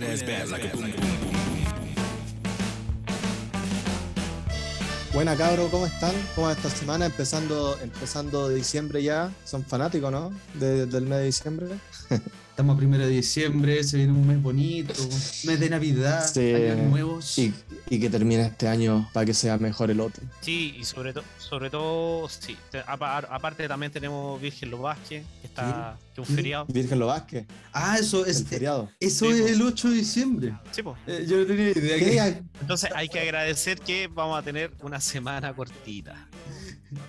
That ass back like a boom, boom, boom. Buena cabro, ¿cómo están? ¿Cómo va esta semana? Empezando, empezando diciembre ya. Son fanáticos, ¿no? De- del mes de diciembre. Estamos a primero de diciembre, se viene un mes bonito, mes de Navidad, Sí. años nuevos. Y, y que termine este año para que sea mejor el otro. Sí, y sobre, todo sobre todo, sí. te- apa- aparte también tenemos Virgen Los Vázquez, que está que es un feriado. Virgen lo Vázquez, Ah, eso el es, feriado. eso Sí, es pues. el 8 de diciembre. Sí, po. Eh, yo no tenía idea ¿Qué que día, Entonces hay que agradecer que vamos a tener una semana cortita.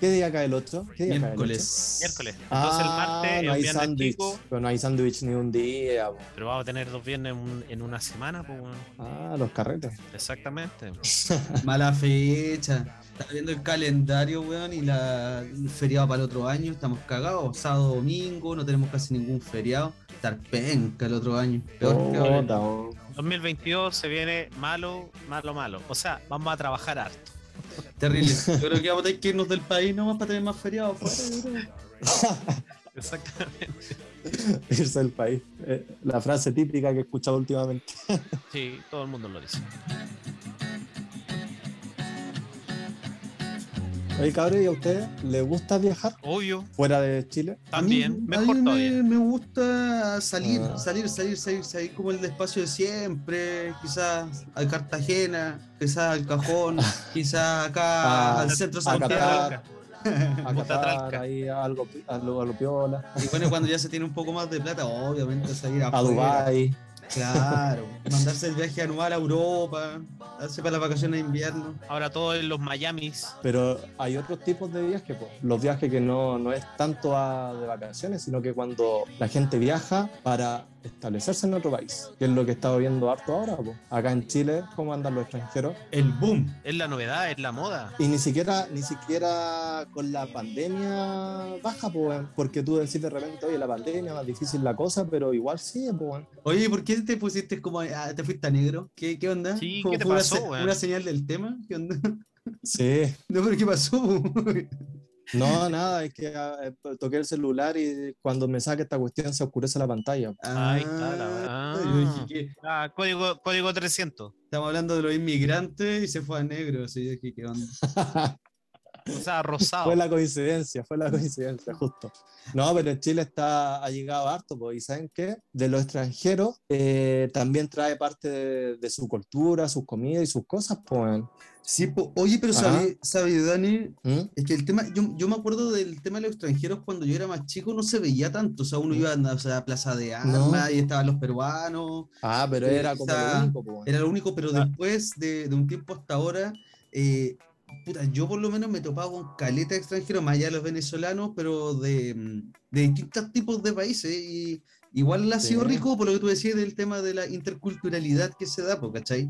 Qué día cae el 8? ¿Qué día cae el 8? miércoles. Miércoles. Entonces el Ah, martes es no hay sándwich. Pero no hay sándwich ni un día. po. pero vamos a tener dos viernes en, un- en una semana, pues bueno. Ah, los carretes. Exactamente. Mala fecha. Estaba viendo el calendario, weón, y la, el feriado para el otro año. Estamos cagados. Sábado, domingo, no tenemos casi ningún feriado. Estar penca el otro año. Peor que ahora. Puta, oh. 2022 se viene malo, malo, malo. O sea, vamos a trabajar harto. Terrible. Yo creo que vamos a tener que irnos del país nomás para tener más feriados. Exactamente. Irse del país. Eh, la frase típica que he escuchado últimamente. Sí, todo el mundo lo dice. Oye, cabrón, ¿y a ustedes les gusta viajar Obvio, fuera de Chile? también, A mí- mejor a mí todavía. Me, me gusta salir, Ah. salir, salir, salir, salir como el despacio de siempre, quizás a Cartagena, quizás al Cajón, quizás acá Ah, al centro a Santiago. A Tralca. ahí algo, algo, algo piola. Y bueno, cuando ya se tiene un poco más de plata, obviamente salir A afuera. Dubai. Claro, mandarse el viaje anual a Europa, darse para las vacaciones de invierno. Ahora todo en los Miamis. Pero hay otros tipos de viajes, po. los viajes que no, no es tanto a- de vacaciones, sino que cuando la gente viaja para establecerse en otro país, que es lo que he estado viendo harto ahora. po. Acá en Chile, ¿cómo andan los extranjeros? El boom. Es la novedad, es la moda. Y ni siquiera, ni siquiera con la pandemia baja, po, porque tú decís de repente, oye, la pandemia, más difícil la cosa, pero igual sí, po. Oye, ¿por qué te pusiste como, ah, te fuiste a negro? ¿Qué, qué onda? Sí, ¿Fue- ¿qué te una pasó, weón? ¿Una señal del tema? ¿Qué onda? Sí, No, pero ¿qué pasó? no, nada, es que ah, eh, toqué el celular y cuando me saca esta cuestión se oscurece la pantalla. Ahí está la- Ah, ah. yo dije que Ah, código, código 300. estamos hablando de los inmigrantes y se fue a negro. Así yo dije, ¿qué onda? O sea, rosado. Fue la coincidencia, fue la coincidencia, justo. No, pero en Chile está, ha llegado harto, pues, y ¿saben qué? De los extranjeros eh, también trae parte de, de su cultura, sus comidas y sus cosas, pues. Sí, po- oye, pero. ¿sabes, ¿sabes, Dani? ¿Mm? Es que el tema, yo, yo me acuerdo del tema de los extranjeros cuando yo era más chico, no se veía tanto. O sea, uno iba a, o sea, a Plaza de Armas y estaban los peruanos, Ah, pero Sí, era como lo único, pues. era lo único, pero Ah. después de, de un tiempo hasta ahora, eh, puta, yo por lo menos me topaba con caleta de extranjeros, más allá de los venezolanos, pero de, mm, de distintos tipos de países. Y igual ha sido Sí. rico por lo que tú decías del tema de la interculturalidad que se da, ¿cachai?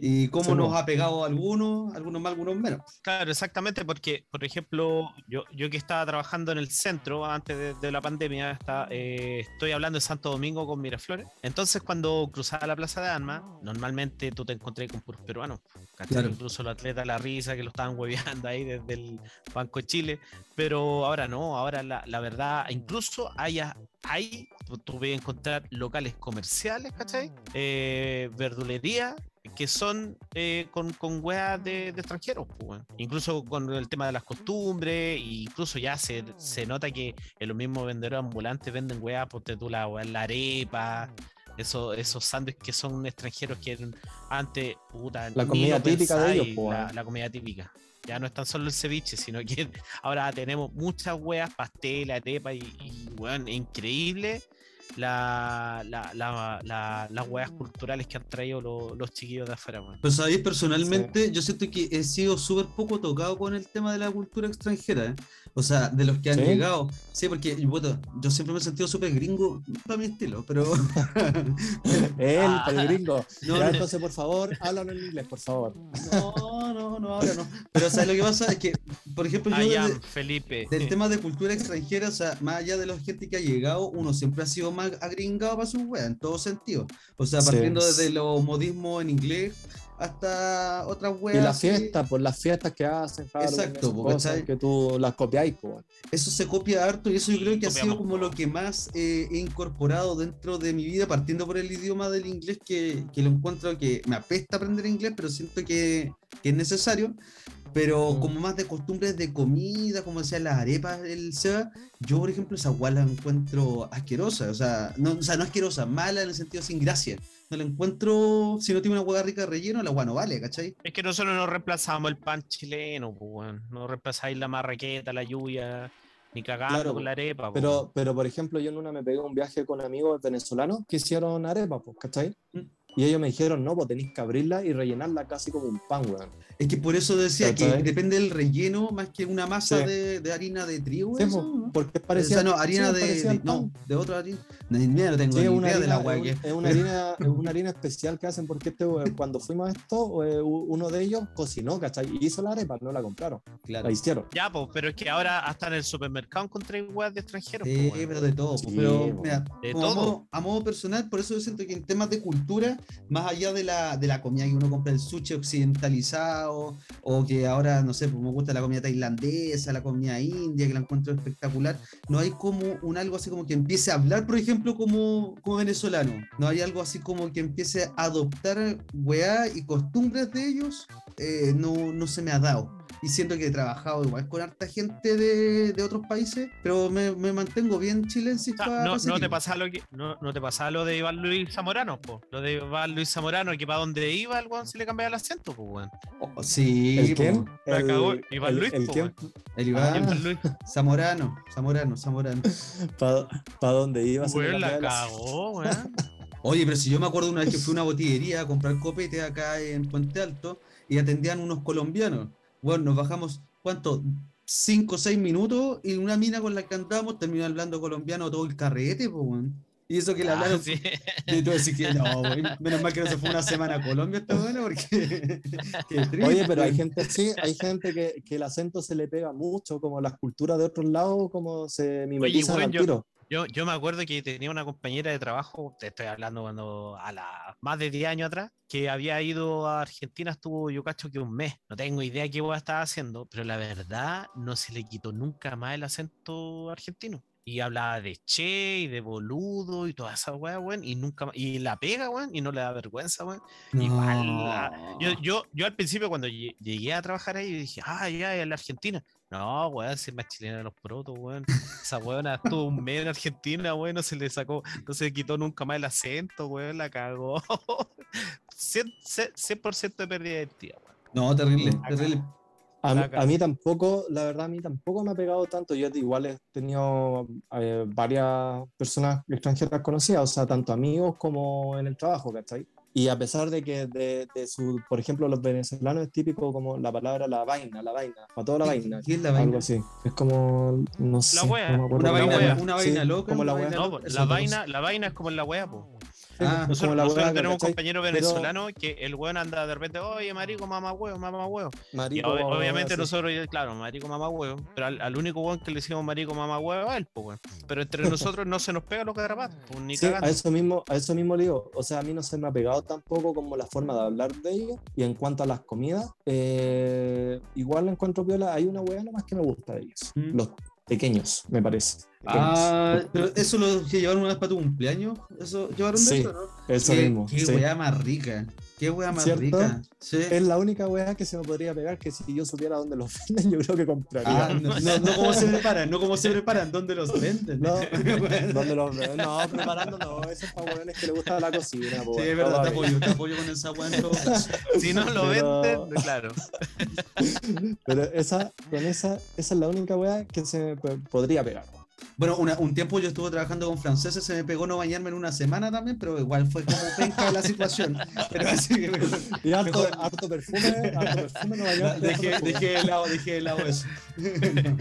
Y cómo Sí, nos ha pegado a algunos, algunos más, algunos menos. Claro, exactamente, porque, por ejemplo, yo, yo que estaba trabajando en el centro antes de, de la pandemia, está, eh, estoy hablando de Santo Domingo con Miraflores. Entonces, cuando cruzaba la Plaza de Armas, normalmente tú te encontré con puros peruanos. Claro. Incluso los atletas La Risa, que lo estaban hueveando ahí desde el Banco de Chile. Pero ahora no, ahora la, la verdad, incluso haya, hay, tú, tú encontrar locales comerciales, ¿cachai? Eh, verdulería que son eh, con, con weas de, de extranjeros, pues, incluso con el tema de las costumbres, e incluso ya se, se nota que en los mismos vendedores ambulantes venden weas, ponte tú la, arepa, eso, esos sándwiches que son extranjeros que eran antes, puta, La comida típica de ellos, po, la, comida típica. Ya no es tan solo el ceviche, sino que ahora tenemos muchas weas, pastel, arepa y, y weón, es increíble la, la, la, la- las weas culturales que han traído lo- los chiquillos de afuera, weón. Pero sabéis, personalmente, yo siento que he sido súper poco tocado con el tema de la cultura extranjera. ¿eh? O sea, de los que han ¿Sí? llegado. Sí, porque bueno, yo siempre me he sentido súper gringo, para mi estilo, pero. Él, Ah. para el gringo. No, Ya, no. entonces, por favor, háblalo en inglés, por favor. No, no, no, ahora no. Pero ¿sabes lo que pasa? Es que, por ejemplo, yo am desde- Felipe. del tema de cultura extranjera, o sea, más allá de la gente que ha llegado, uno siempre ha sido más agringado para sus weas, en todo sentido. O sea, Sí. partiendo desde los modismos en inglés hasta otras Y weas. las así. fiestas, por las fiestas que hacen, Halloween, Exacto, esas po, cosas que tú las copiáis, po. Eso se copia harto y eso yo creo que ha Copiamos sido como lo que más eh, he incorporado dentro de mi vida, partiendo por el idioma del inglés, que, que lo encuentro que me apesta aprender inglés, pero siento que, que es necesario. Pero Mm. como más de costumbres de comida, como decía las arepas, el Seba, yo por ejemplo esa guay la encuentro asquerosa, o sea, no, o sea, no asquerosa, mala en el sentido sin gracia. No la encuentro, si no tiene una hueá rica de relleno, la guay no vale, ¿cachai? Es que nosotros no reemplazamos el pan chileno, pues. No reemplazáis la marraqueta, la lluvia, ni cagando Claro, con la arepa, Pero, weón. pero, por ejemplo, yo en una me pegué un viaje con amigos venezolanos que hicieron arepas, pues, ¿cachai? Mm. Y ellos me dijeron, no, pues tenéis que abrirla y rellenarla casi como un pan, weón. Es que por eso decía que depende del relleno más que una masa Sí. de, de harina de trigo. Sí, eso, ¿no? porque es o parecía. sea, no, harina sí, de, parecía de- no, de otra harina. Ni idea, no tengo Sí, ni idea de la guay es, es una harina, es una harina especial que hacen porque este, eh, cuando fuimos a esto, eh, uno de ellos cocinó, ¿cachai? Y hizo la arepa, no la compraron, Claro. la hicieron. Ya, pues, pero es que ahora hasta en el supermercado encontré weas de extranjeros. Sí, pues, pero de todo. Sí, pero mira, De como a todo. modo, a modo personal, por eso yo siento que en temas de cultura, más allá de la, de la comida que uno compra, el sushi occidentalizado, o que ahora, no sé, pues me gusta la comida tailandesa, la comida india, que la encuentro espectacular, no hay como un algo así como que empiece a hablar, por ejemplo, como, como venezolano. No hay algo así como que empiece a adoptar weá y costumbres de ellos, eh, no, no se me ha dado. Y siento que he trabajado igual con harta gente de, de otros países, pero me, me mantengo bien chilensis O sea, pa- no, pa no te pasa lo que no, no te pasa lo de Iván Luis Zamorano, po. Lo de Iván Luis Zamorano, que para donde iba el weón se le cambiaba el acento, pues weón. Oh, sí, ¿El quién? El, cagó Iván el- Luis, el po, quién? El Iván Ah. Iván Luis, Zamorano, Zamorano, Zamorano. ¿Para dónde iba? Se le la cagó, weón. Oye, pero si yo me acuerdo una vez que fui a una botillería a comprar copete acá en Puente Alto y atendían unos colombianos. Bueno, nos bajamos, ¿cuánto? Cinco o seis minutos y una mina con la que andábamos terminó hablando colombiano todo el carrete, pues, weón. Y eso que le Ah, hablaron. sí. Y tú decís que no, güey, menos mal que no se fue una semana a Colombia esta buena porque. qué triste. Oye, pero hay gente, sí, hay gente que, que el acento se le pega mucho, como las culturas de otros lados, como se mimetizan al yo- tiro. Yo, yo me acuerdo que tenía una compañera de trabajo, te estoy hablando cuando a la más de 10 años atrás, que había ido a Argentina, estuvo yo cacho que un mes. No tengo idea qué hueá estaba haciendo, pero la verdad no se le quitó nunca más el acento argentino. Y hablaba de che y de boludo y toda esa weá, weón, y nunca más, y la pega, weón, y no le da vergüenza, weón. igual, No. Yo, yo, yo al principio cuando lle- llegué a trabajar ahí dije, ah, ya, en la Argentina. No, weón, si es más chilena de los protos, weón. Esa weona estuvo un mes en Argentina, weón, no se le sacó, no se le quitó nunca más el acento, weón, la cagó. 100%, 100% de pérdida de identidad, weón. No, terrible, terrible. A, mí- Saca. a mí tampoco, la verdad, a mí tampoco me ha pegado tanto. Yo igual he tenido eh, varias personas extranjeras conocidas, o sea, tanto amigos como en el trabajo, ¿cachai? Y a pesar de que de, de su, por ejemplo, los venezolanos es típico como la palabra la vaina, la vaina, para toda la vaina, ¿Qué es la vaina? algo así. Es como, no sé, wea, no me acuerdo Una la vaina, wea. una Sí, vaina loca. como la una wea. vaina No, pues, la vaina, la vaina es como en la wea, po. Ah, es Nosotros, nosotros tenemos un compañero Pero- venezolano que el weón anda de repente, oye, marico, mamá huevo, mamá huevo. Y Marico, ob- obviamente sí. nosotros, claro, marico, mamá huevo, pero al, al único weón que le decimos marico, mamá huevo, a él, pues, weón. Pero entre nosotros no se nos pega los garrapatos, pues, ni Sí, a eso mismo, a eso mismo le digo. O sea, a mí no se me ha pegado tampoco como la forma de hablar de ellos. Y en cuanto a las comidas, eh, igual encuentro piola. Hay una hueá nomás que me gusta de ellos. Mm. Los pequeños, me parece. Pequeños. Ah, pero eso lo que llevaron una vez para tu cumpleaños. Eso llevaron de Sí, eso, ¿no? eso qué, mismo. Qué sí. weá más rica. Qué weá más ¿Cierto? rica. Sí. Es la única hueá que se me podría pegar que si yo supiera dónde los venden, yo creo que compraría. Ah, no, no, no cómo se preparan, no cómo se preparan, dónde los venden. No. ¿Dónde los venden? No, preparando no. Eso es para que le gusta la cocina. po, Sí, es verdad, te apoyo, te apoyo con esa weá en todo caso. Si no lo Pero- venden, claro. Pero esa, con esa, esa es la única hueá que se me podría pegar. Bueno, una- un tiempo yo estuve trabajando con franceses, se me pegó no bañarme en una semana también, pero igual fue como penca la situación. Pero así que mejor- Y harto, Mejor- harto perfume, harto perfume no bañarte, harto dejé, dejé de lado, dejé de lado eso.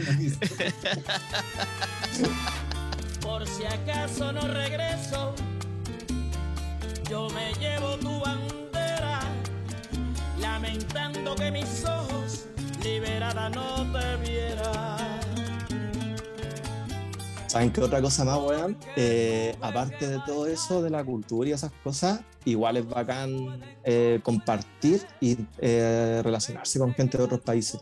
Por si acaso no regreso, yo me llevo tu bandera, lamentando que mis ojos liberada no te vieran. ¿Saben qué otra cosa más, weón? Eh, aparte de todo eso, de la cultura y esas cosas, igual es bacán eh, compartir y eh, relacionarse con gente de otros países.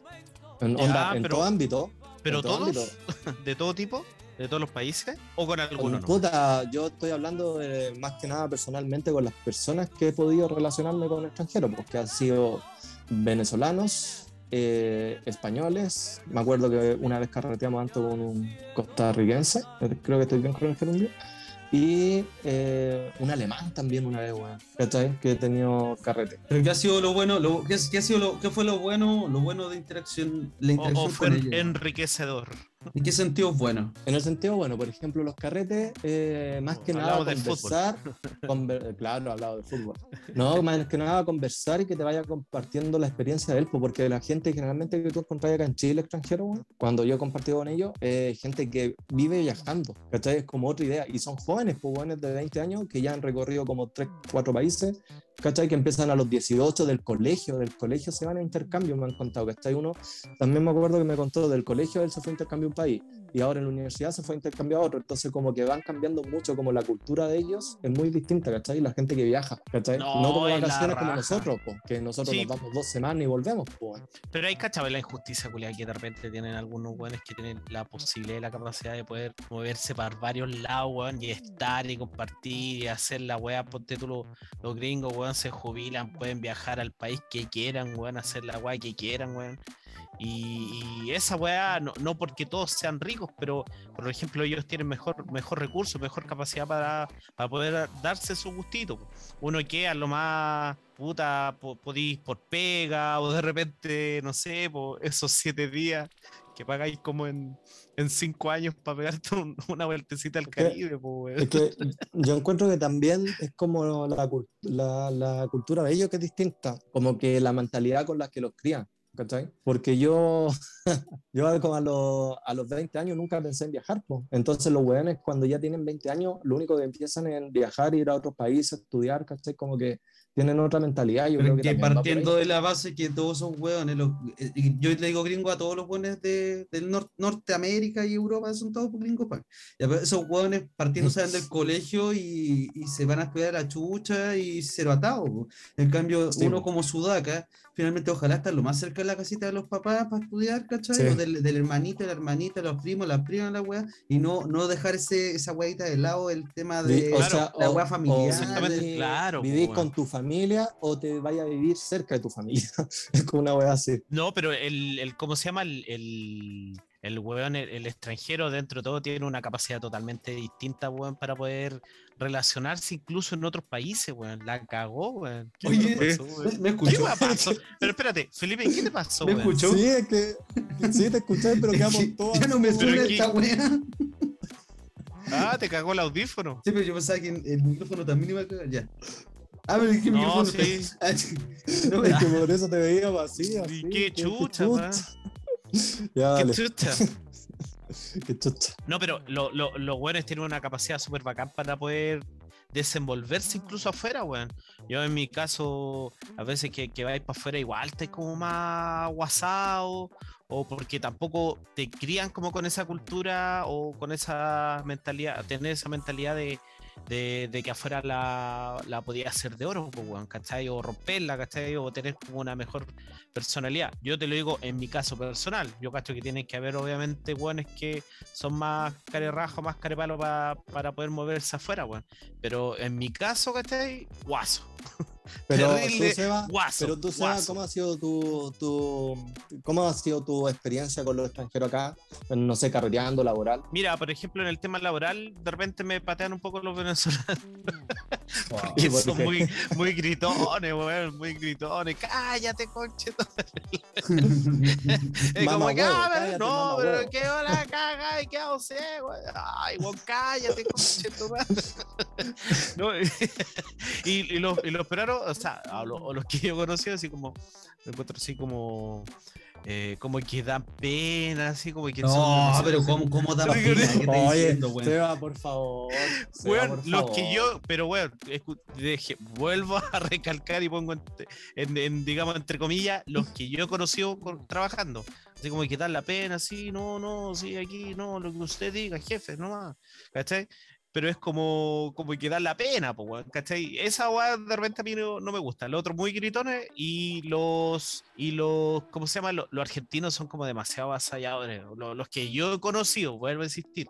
En, onda, en pero- todo ámbito. ¿Pero todo todos? ámbito. ¿De todo tipo? ¿De todos los países? ¿O con alguno? no? Puta, yo estoy hablando de- más que nada personalmente con las personas que he podido relacionarme con extranjeros, porque han sido venezolanos, eh, españoles. Me acuerdo que una vez carreteamos antes con un costarricense, creo que estoy bien con el gerundio, y eh, un alemán también una vez, weón, ¿cachai? Que he tenido carrete. Pero ¿qué ha sido lo bueno? Lo, ¿qué, qué ha sido lo, ¿Qué fue lo bueno? Lo bueno de interacción, la ¿O, interacción o fue con en- ellos. ¿En qué sentido es bueno? En el sentido, bueno, por ejemplo, los carretes, eh, más que nada conversar, conver- eh, claro, hablado de fútbol. No, más que nada conversar y que te vaya compartiendo la experiencia de él, pues, porque la gente generalmente que tú encontrás acá en Chile, extranjero, weón, cuando yo he compartido con ellos, eh, gente que vive viajando, ¿cachai? Es como otra idea. Y son jóvenes, pues, jóvenes de 20 años que ya han recorrido como 3, 4 países, ¿cachai? Que empiezan a los 18 del colegio, del colegio se van a intercambio, me han contado, ¿cachai? Uno, también me acuerdo que me contó del colegio, él se fue a intercambio a un país y ahora en la universidad se fue a intercambiar a otro, entonces como que van cambiando mucho, como la cultura de ellos es muy distinta, ¿cachai? La gente que viaja, ¿cachai? No, No, como vacaciones como nosotros, po, que nosotros Sí. nos vamos dos semanas y volvemos, pues. Pero hay cachado la injusticia, culia, que de repente tienen algunos weones que tienen la posibilidad y la capacidad de poder moverse para varios lados, weón, y estar y compartir y hacer la weá. Ponte tú, los, los gringos, weón, se jubilan, pueden viajar al país que quieran, weón, hacer la weá que quieran, weón. Y, y esa weá, no, no porque todos sean ricos, pero por ejemplo, ellos tienen mejor, mejor recurso, mejor capacidad para, para poder darse su gustito. Uno que a lo más puta po- podís por pega o de repente, no sé, por esos siete días que pagáis como en, en cinco años para pegarte un- una vueltecita al Es que- Caribe. Es que yo encuentro que también es como la, la cultura de ellos que es distinta, como que la mentalidad con la que los crían, ¿cachai? Porque yo, yo como a, los, a los 20 años nunca pensé en viajar, pues. Entonces los weones cuando ya tienen 20 años, lo único que empiezan es en viajar, ir a otros países, estudiar, ¿cachai? Como que tienen otra mentalidad. Yo Pero creo que que partiendo de la base que todos son hueones. los- eh, yo le digo gringo a todos los hueones de, del nor- Norteamérica y Europa, son todos gringos. pa. Esos hueones partiendo salen del colegio y, y se van a estudiar a la chucha y cero atado. po. En cambio, Sí, uno po. como sudaca, finalmente ojalá estar lo más cerca de la casita de los papás para estudiar, ¿cachai? Sí. O del, del hermanito, la hermanita, los primos, las primas, la wea, y no, no dejar ese, esa weadita de lado, el tema de o Claro, sea, la o familiar. Exactamente, de- claro, Vivís weón. con tu familia o te vaya a vivir cerca de tu familia. es como una wea así. No, pero el, el ¿cómo se llama? El, el, el weón, el, el extranjero dentro de todo tiene una capacidad totalmente distinta, weón, para poder relacionarse incluso en otros países, weón. La cagó, weón. ¿Qué Oye, weá pasó, weón? ¿Me ¿Qué escuchó? weá pasó? Pero espérate, Felipe, ¿qué te pasó, ¿Me weón? escuchó? Sí, es que sí te escuché, pero quedamos que todos. ya no me suena esta wea. Ah, te cagó el audífono. Sí, pero yo pensaba que el micrófono también iba a cagar. Ya. Ah, pero es que el No, micrófono. sí. No, Es que por eso te veía así, así. Y qué chucha, Ya, Qué dale, chucha. qué chucha. No, pero lo- lo- los buenos tienen una capacidad súper bacán para poder desenvolverse incluso afuera, weón. Yo en mi caso, a veces que, que vais para afuera igual te como más guasado, o porque tampoco te crían como con esa cultura o con esa mentalidad, tener esa mentalidad de, de, de que afuera la, la podía hacer de oro, pues, ¿cachai? O romperla, ¿cachai? O tener como una mejor personalidad. Yo te lo digo en mi caso personal. Yo cacho que tienen que haber, obviamente, weones que son más carerrajo, más carepalo pa- para poder moverse afuera, weón. Pero en mi caso, ¿cachai? Guaso. Pero Terrible tú, Seba, guaso, pero tú, Seba. ¿cómo ha sido tu, tu, cómo ha sido tu experiencia con los extranjeros acá? No sé, carreteando, laboral. Mira, por ejemplo, en el tema laboral, de repente me patean un poco los venezolanos. ¿Y que por son muy, muy gritones, weón, muy gritones. Cállate, conche. Es como, huevo, "Ah, pero cállate, no, pero huevo". qué hola, caga, y qué hago ciego. Ay, weón, cállate, conche. No, y, y los, y los peruanos, o sea, a los, a los que yo he conocido, así como, me encuentro así como, eh, como que dan pena, así como que son No, demasiado- pero ¿cómo, cómo da pena? ¿Qué Oye, diciendo, weón? Seba, por favor. Seba, por los que favor. yo, pero weón, escu- deje- vuelvo a recalcar y pongo en, en- en, digamos, entre comillas, los que yo he conocido con- trabajando. Así como que da la pena, sí, no, no, sí, aquí, no, lo que usted diga, jefe, no más. ¿Cachai? Pero es como, como que da la pena, po, ¿cachai? Esa weá de repente a mí no, no me gusta. Los otros muy gritones y los, y los, ¿cómo se llama? Los, los argentinos son como demasiado avasalladores. Los, los que yo he conocido, vuelvo a insistir,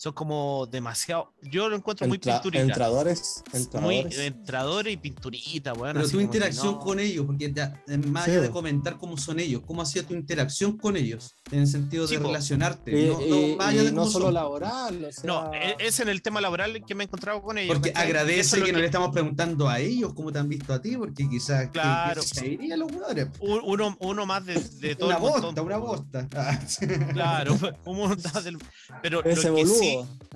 son como demasiado. Yo lo encuentro muy pinturita. entradores, Muy entradores. entradores y pinturita, weón. Pero tu que interacción no. con ellos, porque ya, eh, más Sí, allá de comentar cómo son ellos, cómo ha sido tu interacción con ellos, en el sentido de Sí, relacionarte, Y, no, no más allá y de no cómo solo son. laboral, o sea, No, e- es en el tema laboral que me he encontrado con ellos. Porque agradece es lo que, no le estamos preguntando a ellos cómo te han visto a ti, porque quizás que- Claro. que se irían los jugadores. Un- Uno, uno más de, de todo Una el montón, bosta, una bosta. Ah, Claro, un montón del- Pero ese lo que, sí,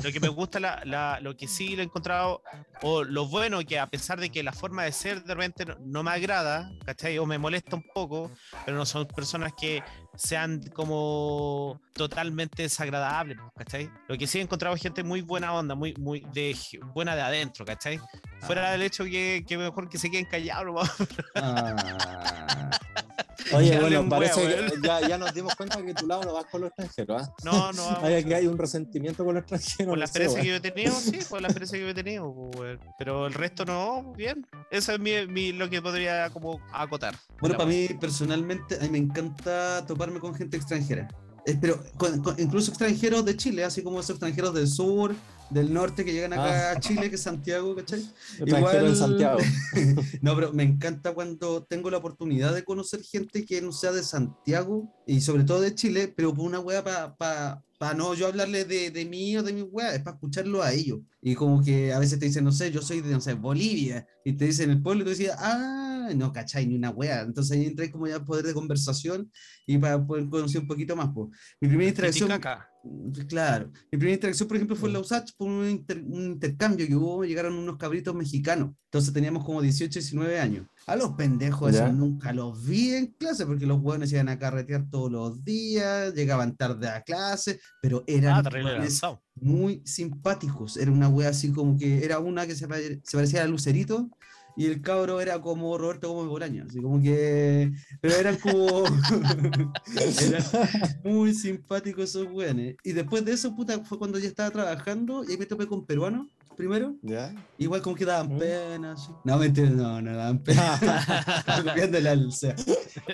lo que me gusta, la, la- lo que sí lo he encontrado, o lo bueno, que a pesar de que la forma de ser de repente no, no me agrada, ¿cachai? O me molesta un poco, pero no son personas que sean como totalmente desagradables, ¿cachai? Lo que sí he encontrado es gente muy buena onda, muy, muy de, buena de adentro, ¿cachai? Fuera del hecho que, que mejor que se queden callados, ah. Oye, bueno, parece huevo, que ya, ya nos dimos cuenta que tu lado no vas con los extranjeros. ¿ah? No, no vamos. Hay, aquí hay un resentimiento con los extranjeros. Por la experiencia que yo he tenido, sí, por la experiencia que yo he tenido, pues, pero el resto no, bien. Eso es mi, mi- lo que podría como acotar. Bueno, para mí personalmente, a mí me encanta toparme con gente extranjera. Eh, pero con- con- incluso extranjeros de Chile, así como esos extranjeros del sur, del norte que llegan acá Ah. a Chile, que es Santiago, ¿cachai? Extranjero en Santiago. no, pero me encanta cuando tengo la oportunidad de conocer gente que no sea de Santiago y sobre todo de Chile, pero por una wea para pa, no yo hablarle de, de mí o de mi wea, es para escucharlo a ellos. Y como que a veces te dicen, no sé, yo soy de, no sé, Bolivia, y te dicen el pueblo y tú decías, ah, no cachai ni una wea. Entonces ahí entré como ya poder de conversación y para poder conocer un poquito más. Pues. Mi primera interacción... Claro. Mi primera interacción, por ejemplo, fue en la USACH por un, inter- un intercambio que hubo, llegaron unos cabritos mexicanos. Entonces teníamos como 18, 19 años. A los pendejos esos nunca los vi en clase porque los hueones iban a carretear todos los días, llegaban tarde a clase, pero eran Ah, muy simpáticos. Era una wea así como que era una que se, pare- se parecía a Lucerito y el cabro era como Roberto Gómez Bolaño, así como que. Pero eran como. eran muy simpáticos esos weones. Y después de eso, puta, fue cuando ya estaba trabajando y ahí me topé con peruanos primero. ¿Ya? Igual como que daban ¿Mm? pena. así. No, mentira, no, no daban pena.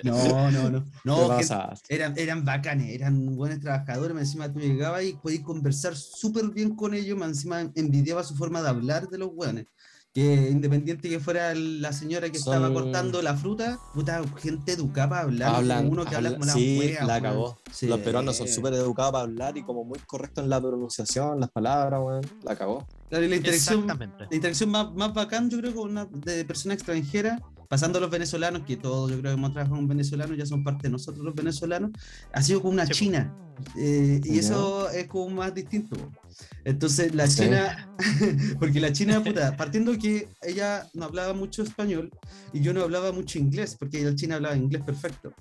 No, no, no. No, gente- eran, eran bacanes, eran buenos trabajadores, más encima tú llegabas y podías conversar súper bien con ellos, más encima envidiaba su forma de hablar de los buenos. Que independiente que fuera la señora que estaba cortando la fruta, puta, gente educada para hablar, Hablan, uno que habla hablan- como la sí, la cagó. Sí. Los peruanos son súper educados para hablar y como muy correctos en la pronunciación, las palabras, weón. La cagó. Claro, y la interacción, la interacción más, más bacán, yo creo, con una de persona extranjera, pasando a los venezolanos, que todos yo creo que hemos trabajado con venezolanos, ya son parte de nosotros los venezolanos, ha sido con una Sí, china. eh, y Ya. eso es como más distinto. Entonces, la Sí. china, porque la china, puta, partiendo que ella no hablaba mucho español y yo no hablaba mucho inglés, porque la china hablaba inglés perfecto,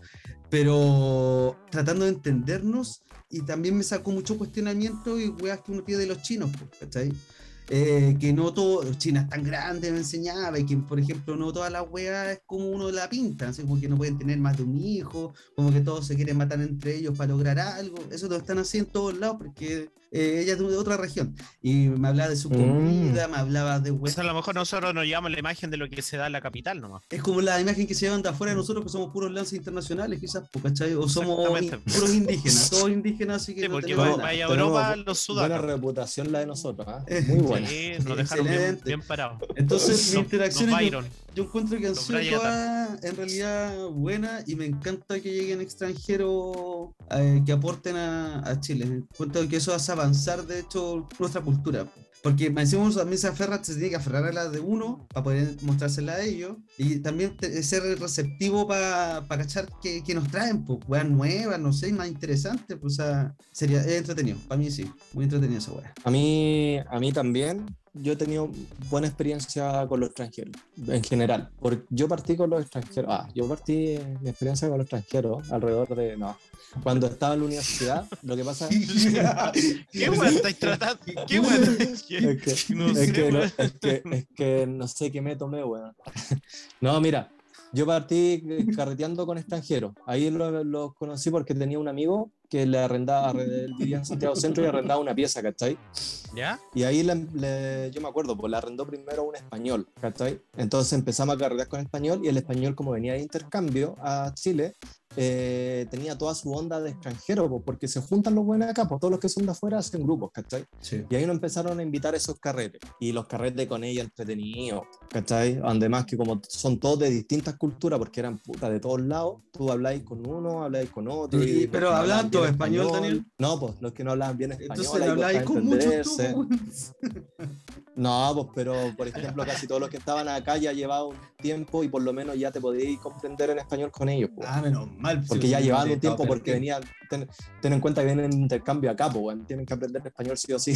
pero tratando de entendernos y también me sacó mucho cuestionamiento y weas que uno tiene de los chinos, ¿cachai? Eh, que no todo, China es tan grande, me enseñaba, y que, por ejemplo, no toda la wea es como uno la pinta, así como que no pueden tener más de un hijo, como que todos se quieren matar entre ellos para lograr algo, eso lo están haciendo en todos lados porque eh, ella es de otra región, y me hablaba de su Mm. comida, me hablaba de O sea, a lo mejor nosotros nos llevamos la imagen de lo que se da en la capital nomás. es como la imagen que se llevan de afuera de nosotros, que somos puros lanzas internacionales, quizás, ¿cachai? O somos in- puros indígenas, todos indígenas, así que Sí, no porque tenemos vaya nada. vaya a Tenemos Europa, bu- los Buena reputación la de nosotros, ¿ah? Eh, Muy buena. Sí, nos dejaron bien, parados. Entonces, mi interacción yo- encuentro que han Los sido todas en realidad buenas y me encanta que lleguen extranjeros eh, que aporten a, a Chile. Encuentro que eso hace avanzar, de hecho, nuestra cultura. Porque me decimos también se aferra, se tiene que aferrar a la de uno para poder mostrársela a ellos y también te- ser receptivo para cachar que, que nos traen, pues, weas nuevas, no sé, más interesantes, pues, o sea, sería es entretenido, para mí sí, muy entretenido esa wea. A mí, a mí también, yo he tenido buena experiencia con los extranjeros, en general. Porque yo partí con los extranjeros, ah, yo partí mi experiencia con los extranjeros alrededor de, no, cuando estaba en la universidad, lo que pasa ¿Qué weón estáis tratando? ¿Qué estáis es que, No es, sé, que no, es, que, es que no sé qué me tomé, weón. No, mira, Yo partí eh, carreteando con extranjeros. Ahí los los conocí porque tenía un amigo que le arrendaba, él vivía en Santiago Centro y arrendaba una pieza, ¿cachai? ¿Ya? Y ahí le- le- yo me acuerdo, pues le arrendó primero un español, ¿cachai? Entonces empezamos a carretear con español y el español, como venía de intercambio a Chile, eh, tenía toda su onda de extranjero, pues, porque se juntan los buenos acá, pues todos los que son de afuera hacen grupos, ¿cachai? Sí. Y ahí nos empezaron a invitar esos carretes. Y los carretes con ella entretenidos, ¿cachai? Además que como son todos de distintas culturas, porque eran putas de todos lados, tú habláis con uno, habláis con otro. Y- los pero hablaban bien todos español, Daniel. No, pues los que no hablaban bien español. Entonces ahí habláis con muchos. No, pues pero por ejemplo casi todos los que estaban acá ya llevaban un tiempo y por lo menos ya te podíais comprender en español con ellos. pues. Ah, menos mal. Porque sí, ya sí, llevaban sí, un tiempo porque venían, ten, ten en cuenta que vienen en intercambio acá, pues bueno, tienen que aprender español sí o sí.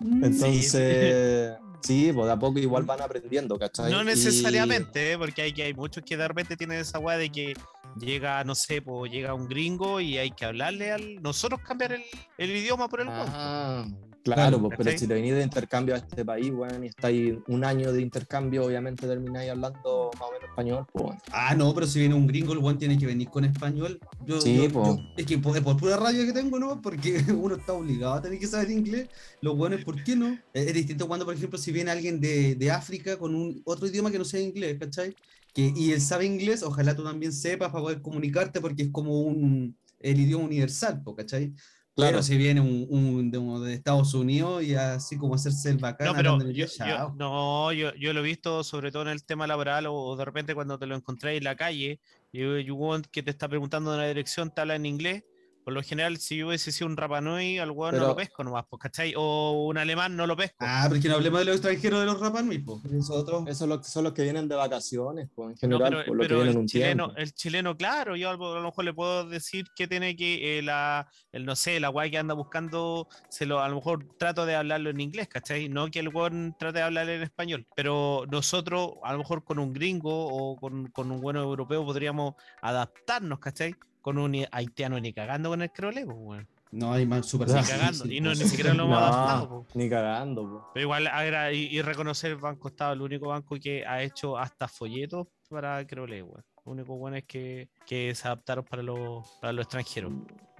Mm, Entonces, sí, pues de a poco igual van aprendiendo, ¿cachai? No Y- necesariamente, ¿eh? porque hay, que hay muchos que de repente tienen esa weá de que llega, no sé, pues llega un gringo y hay que hablarle al. Nosotros cambiar el, el idioma por el. Ah, claro, pues, pero si te venís de intercambio a este país, bueno, y estáis un año de intercambio, obviamente termináis hablando más o menos español, pues bueno. Ah, no, pero si viene un gringo, el buen tiene que venir con español. Yo, Sí, yo- yo- es que por, por pura rabia que tengo, ¿no? Porque uno está obligado a tener que saber inglés. Lo bueno es, ¿por qué no? Es, es distinto cuando, por ejemplo, si viene alguien de, de África con un otro idioma que no sea inglés, ¿cachai? Que, y él sabe inglés, ojalá tú también sepas para poder comunicarte porque es como un, el idioma universal, ¿cachai? Claro. Pero si viene un, un de, un de Estados Unidos y así como hacerse el bacán, No, pero en yo, yo- no, yo, yo lo he visto sobre todo en el tema laboral o, o de repente cuando te lo encontré en la calle y y que te está preguntando de la dirección te habla en inglés. Por lo general, si yo hubiese sido un Rapanui, al weón no Pero- lo pesco nomás, pues, ¿cachai? O un alemán no lo pesco. Ah, pero es que no hablemos de los extranjeros de los Rapanui, po. Eso otro. Eso es lo- son los que vienen de vacaciones, pues en No, general, pero, por lo que pero vienen el, un chileno, tiempo. el chileno, claro, yo a lo mejor le puedo decir que tiene que, eh, la, el no sé, la guay que anda buscando, se lo, a lo mejor trato de hablarlo en inglés, ¿cachai? No que el weón trate de hablar en español. Pero nosotros, a lo mejor con un gringo o con, con un bueno europeo, podríamos adaptarnos, ¿cachai? Con un haitiano ni cagando con el crole, pues, weón. No, hay más súper Ni cagando. Y no, po. ni siquiera lo hemos adaptado, No, pues. ni cagando, pues. Pero igual agra- y, y reconocer el Banco Estado, el único banco que ha hecho hasta folletos para Crole, weón. Lo único bueno es que, que se adaptaron para los, para los extranjeros.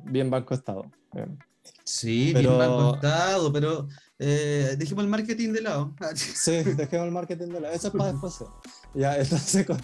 Bien Banco Estado. bien. Sí, Pero- bien mal contado, pero eh, dejemos el marketing de lado. Sí, dejemos el marketing de la. Eso es para después. Ya, entonces, con,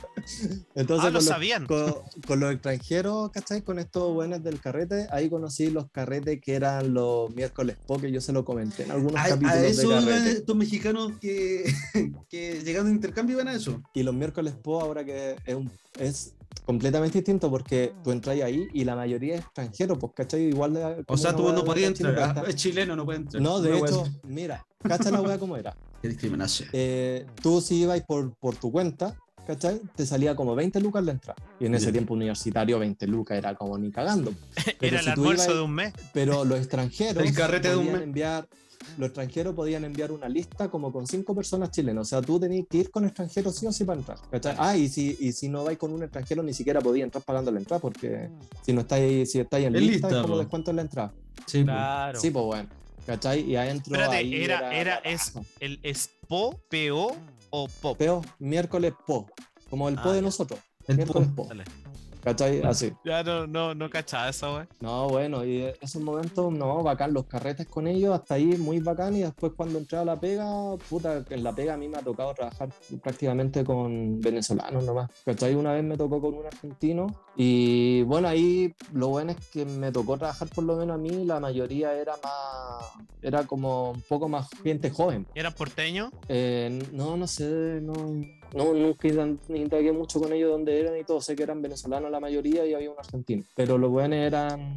entonces Ah, con, lo los, sabían. con, con los extranjeros, ¿cachai? Con estos buenos del carrete, ahí conocí los carretes que eran los miércoles po, que yo se lo comenté en algunos A, capítulos a de eso iban carrete. estos mexicanos que, que llegando a intercambio iban a eso. Y los miércoles po ahora que es, un- es completamente distinto porque tú entras ahí y la mayoría es extranjero, pues, ¿cachai? Igual de, O sea, tú no podías entrar. Ah, es chileno, no puede entrar. No, de hecho, mira, cacha la wea como era. Qué discriminación. eh, tú si ibas por, por tu cuenta, ¿cachai? Te salía como 20 lucas la entrada. Y en ese tiempo universitario 20 lucas era como ni cagando. Era el si almuerzo ibas- de un mes. Pero los extranjeros El carrete de un mes. enviar, los extranjeros podían enviar una lista como con cinco personas chilenas. O sea, tú tenías que ir con extranjeros sí o sí para entrar. ¿cachai? Ah, y si, y si no vais con un extranjero, ni siquiera podías entrar pagando la entrada, porque si no estáis, si estáis en lista, lista, es como po. descuento en la entrada. Sí, po. Claro. Sí, pues bueno. ¿Cachai? Y adentro. Espérate, ahí era, era, es el es po, PO o pop. Peo, miércoles po. Como el po Ah, de ya. nosotros. El miércoles po. po. Dale. ¿Cachai? Así. Ya no, no, no cachaba eso, güey. No, bueno, y esos momentos, no, bacán, los carretes con ellos, hasta ahí muy bacán, y después cuando entré a la pega, puta, en la pega a mí me ha tocado trabajar prácticamente con venezolanos nomás, ¿cachai? Una vez me tocó con un argentino, y bueno, ahí lo bueno es que me tocó trabajar por lo menos a mí, la mayoría era más, era como un poco más gente joven. ¿Eran porteños? Eh, no, no sé, no, no nunca indagué mucho con ellos dónde eran y todo. Sé que eran venezolanos la mayoría y había un argentino. Pero los buenos eran,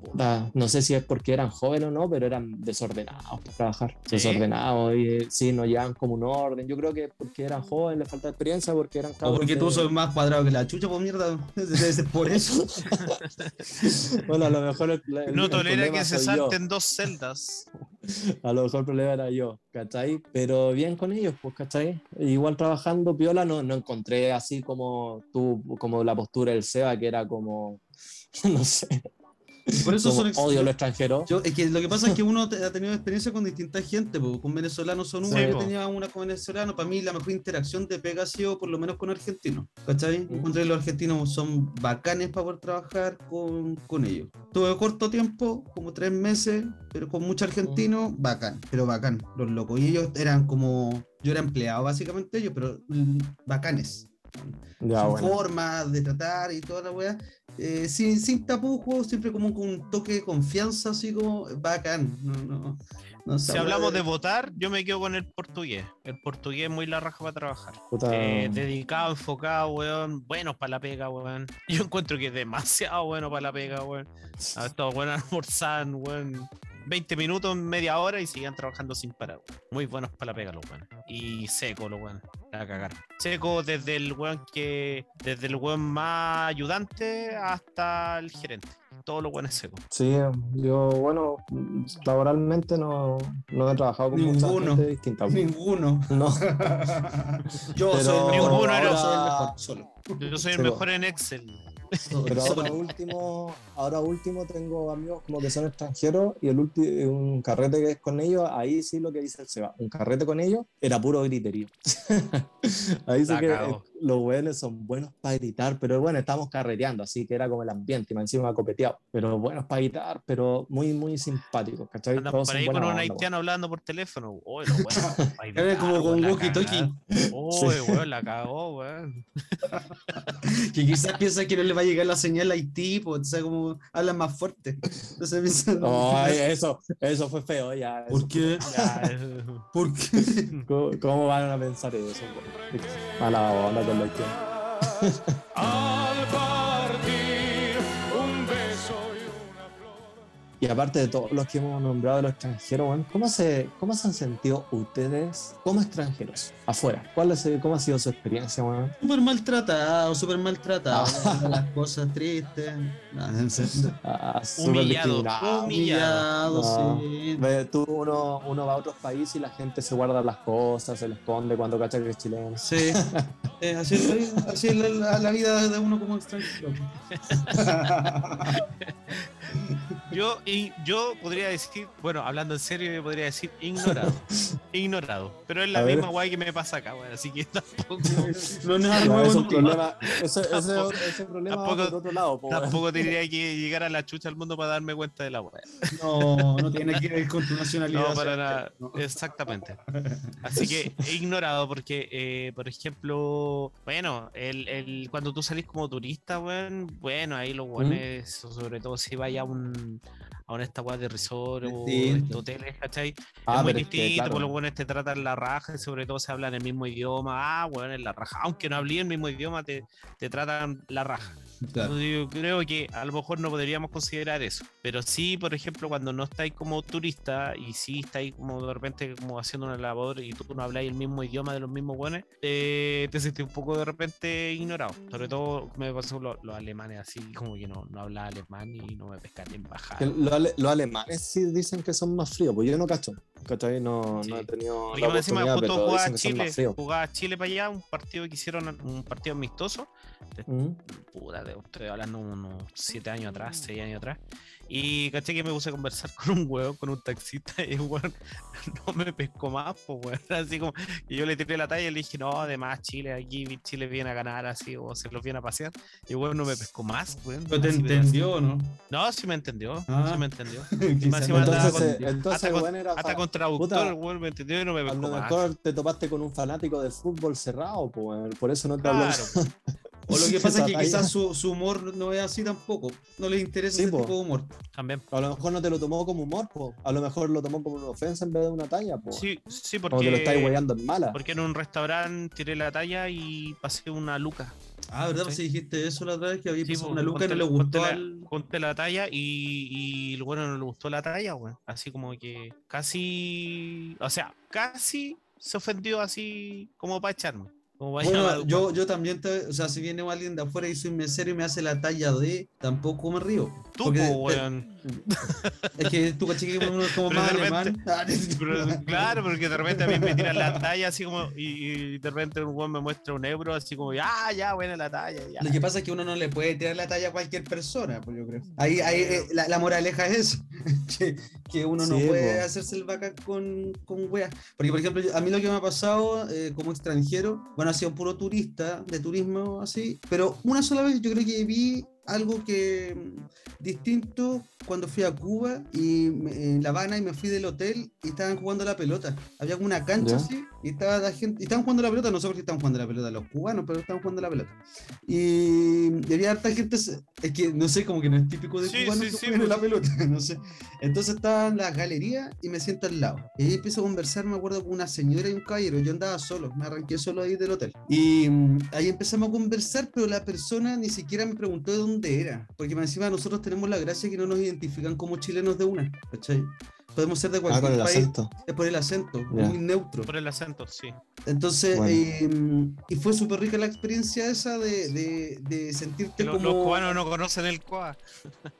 puta, no sé si es porque eran jóvenes o no, pero eran desordenados para trabajar. ¿Sí? Desordenados y sí, no llevan como un orden. Yo creo que es porque eran jóvenes, les falta experiencia, porque eran O cabros porque de- tú sos más cuadrado que la chucha, pues mierda. Por eso. bueno, a lo mejor el, el- No tolera que se yo. salten dos celdas. A lo mejor el problema era yo, ¿cachai? Pero bien con ellos, pues, ¿cachai? Igual trabajando piola no, no encontré así como tú, como la postura del Seba, que era como, no sé, Por eso son odio a los extranjeros. Yo, es que lo que pasa es que uno ha tenido experiencia con distinta gente, po. con venezolanos son uno, Sí, yo po. tenía una con venezolano, para mí la mejor interacción de pega ha sido por lo menos con argentinos, ¿cachai? Mm. Encontré los argentinos son bacanes para poder trabajar con, con ellos. Tuve corto tiempo, como tres meses, pero con muchos argentinos, bacán, pero bacán, los locos. Y ellos eran como, yo era empleado básicamente ellos, pero mm, bacanes. Ya, Su bueno. forma de tratar y toda la weá. eh, sin, sin tapujos, siempre como con un toque de confianza, así como bacán. No, no, no, Si hablamos weá de votar, yo me quedo con el portugués. El portugués es muy la raja para trabajar. Eh, dedicado, enfocado, weón. Buenos para la pega, weón. Yo encuentro que es demasiado bueno para la pega, weón. A estos weón almorzan, weón. 20 minutos, media hora y siguen trabajando sin parar. weón. Muy buenos para la pega los weones. Y seco los weones. A cagar. Seco desde el weón que. Desde el weón más ayudante hasta el gerente. Todos los weones secos. Sí, yo, bueno, laboralmente no, no he trabajado con mucha Ninguno. gente distinta. Ninguno. No, Yo Pero soy el mejor. Ninguno era- yo soy el mejor, solo. Yo soy el mejor en Excel. Pero ahora último, ahora último tengo amigos como que son extranjeros y el último, un carrete que es con ellos, ahí sí lo que dice el Seba, un carrete con ellos era puro griterío. ahí sí que eh, los buenos son buenos para gritar, pero bueno, estamos carreteando, así que era como el ambiente, y más encima copeteado, pero buenos para gritar, pero muy, muy simpáticos, ¿cachai? Andan Todos por ahí con un haitiano hablando por teléfono. Uy, lo bueno. Era como con walkie-talkie. Uy, weón, la cagó, weón. Que quizás piensa que no le va a llegar la señal a Haití, pues, o sea, como hablan más fuerte. Entonces piensan. Ay, eso, eso fue feo, ya. ¿Por qué? Ya, eh, ¿Por qué? ¿Cómo, cómo van a pensar eso? Mala onda con la Y aparte de todos los que hemos nombrado de los extranjeros, weón, ¿cómo se, ¿cómo se han sentido ustedes como extranjeros afuera? ¿Cuál es, ¿Cómo ha sido su experiencia, weón? Súper maltratado, súper maltratado. Las cosas tristes. Nada, en serio. Ah, Humillado. Humillado, No. sí. Tú, uno, uno va a otros países y la gente se guarda las cosas, se le esconde cuando cacha que es chileno. Sí, Eh, así es, así es la, la- la vida de uno como extranjero. Yo, y yo podría decir, bueno, hablando en serio, yo podría decir ignorado. ignorado. Pero es la A ver. misma guay que me pasa acá, weón. Así que tampoco, No No, es un problema, ese, ese, Tampoco- ese problema va tampoco- por otro lado, po, tampoco tendría que llegar a la chucha al mundo para darme cuenta de la weá. No, no tiene que ver con tu nacionalidad. No, para nada. No. Exactamente. Así que he ignorado porque, eh, por ejemplo, bueno, el, el- cuando tú salís como turista, weón, bueno, ahí los buenos, sobre todo si vaya a un a esta weá de resort o Distinto. de hoteles, ¿cachai? Ah, es muy pero es que, distinto, claro. por los buenos te tratan la raja, y sobre todo se hablan el mismo idioma, ah, bueno, es la raja, aunque no hablé el mismo idioma, te, te tratan la raja. Claro. Entonces, yo creo que a lo mejor no podríamos considerar eso. Pero sí, por ejemplo, cuando no estáis como turista y sí estáis como de repente como haciendo una labor y tú no habláis el mismo idioma de los mismos buenos, eh, te sentís un poco de repente ignorado. Sobre todo me pasó los, los alemanes así, como que no, no hablaba alemán y no me pescan en bajada. Los, ale- los alemanes sí dicen que son más fríos, pues yo no cacho. ¿Cachai? No, Sí. no he tenido. Porque la oportunidad, justo pero jugaba dicen que son Chile, más fríos. jugaba Chile para allá, un partido que hicieron, un partido amistoso, Mm. puta, te- estoy hablando unos 7 años atrás, 6 años atrás. Y caché que me puse a conversar con un huevo, con un taxista, y weón no me pescó más, pues weón. Así como, y yo le tiré la talla y le dije, no, además Chile, aquí Chile viene a ganar así, o se los viene a pasear. Y weón no me pescó más, weón. Pero te entendió, ¿o ¿no? No, sí me entendió, Ah. sí me entendió. No Entonces, con- entonces hasta con- era Hasta fa- con traductor, weón me entendió y no me A pescó lo más. mejor te topaste con un fanático del fútbol cerrado, pues, por eso no te habló. O lo que pasa es que quizás su, su humor no es así tampoco. No les interesa Sí, ese po. tipo de humor. también. A lo mejor no te lo tomó como humor, pues. A lo mejor lo tomó como una ofensa en vez de una talla, pues. Sí, sí, O que lo estáis porque, weyando en mala. porque en un restaurante tiré la talla y pasé una luca. Ah, ¿verdad? Sí. Si dijiste eso la otra vez que había Sí, pasado po, una luca y no le gustó conté la- al. conté la talla y, y el bueno no le gustó la talla, weón. Así como que casi, o sea, casi se ofendió así como para echarme. ¿Cómo va a Bueno, llamar? yo, yo también, te- o sea, si viene alguien de afuera y soy mesero y me hace la talla de, tampoco me río. Tú, Porque po, weón. Es que tú caché que uno es como Pero más alemán. Ah, Pero, claro, porque de repente a mí me tiran la talla así como. Y, y de repente un weón me muestra un euro así como, ya, ya, buena la talla. Ya. Lo que pasa es que uno no le puede tirar la talla a cualquier persona, pues yo creo. Ahí, ahí eh, la, la moraleja es eso, que, que uno no Sí, puede po. hacerse el bacán con, con weas. Porque, por ejemplo, a mí lo que me ha pasado eh, como extranjero, bueno, ha sido puro turista, de turismo así, pero una sola vez yo creo que vi algo que mm, distinto cuando fui a Cuba y en La Habana y me fui del hotel y estaban jugando la pelota. Había como una cancha Ya. así y estaba la gente, y estaban jugando la pelota, no sé por qué estaban jugando la pelota los cubanos, pero estaban jugando la pelota. Y, y había harta gente, es que no sé, como que no es típico de Sí, cubanos sí, que sí, pues. la pelota, no sé. Entonces estaba en la galería y me siento al lado. Y ahí empiezo a conversar, me acuerdo, con una señora y un caballero. Yo andaba solo, me arranqué solo ahí del hotel. Y mm, ahí empezamos a conversar, pero la persona ni siquiera me preguntó de dónde era. Porque encima nosotros tenemos la gracia que no nos identifican como chilenos de una, ¿cachai? Podemos ser de Ah, cualquier con el país. acento. Es por el acento, Ya. muy neutro. Por el acento, sí. Entonces, Bueno. eh, y fue súper rica la experiencia esa de, de, de sentirte los, como... los cubanos no conocen el COA.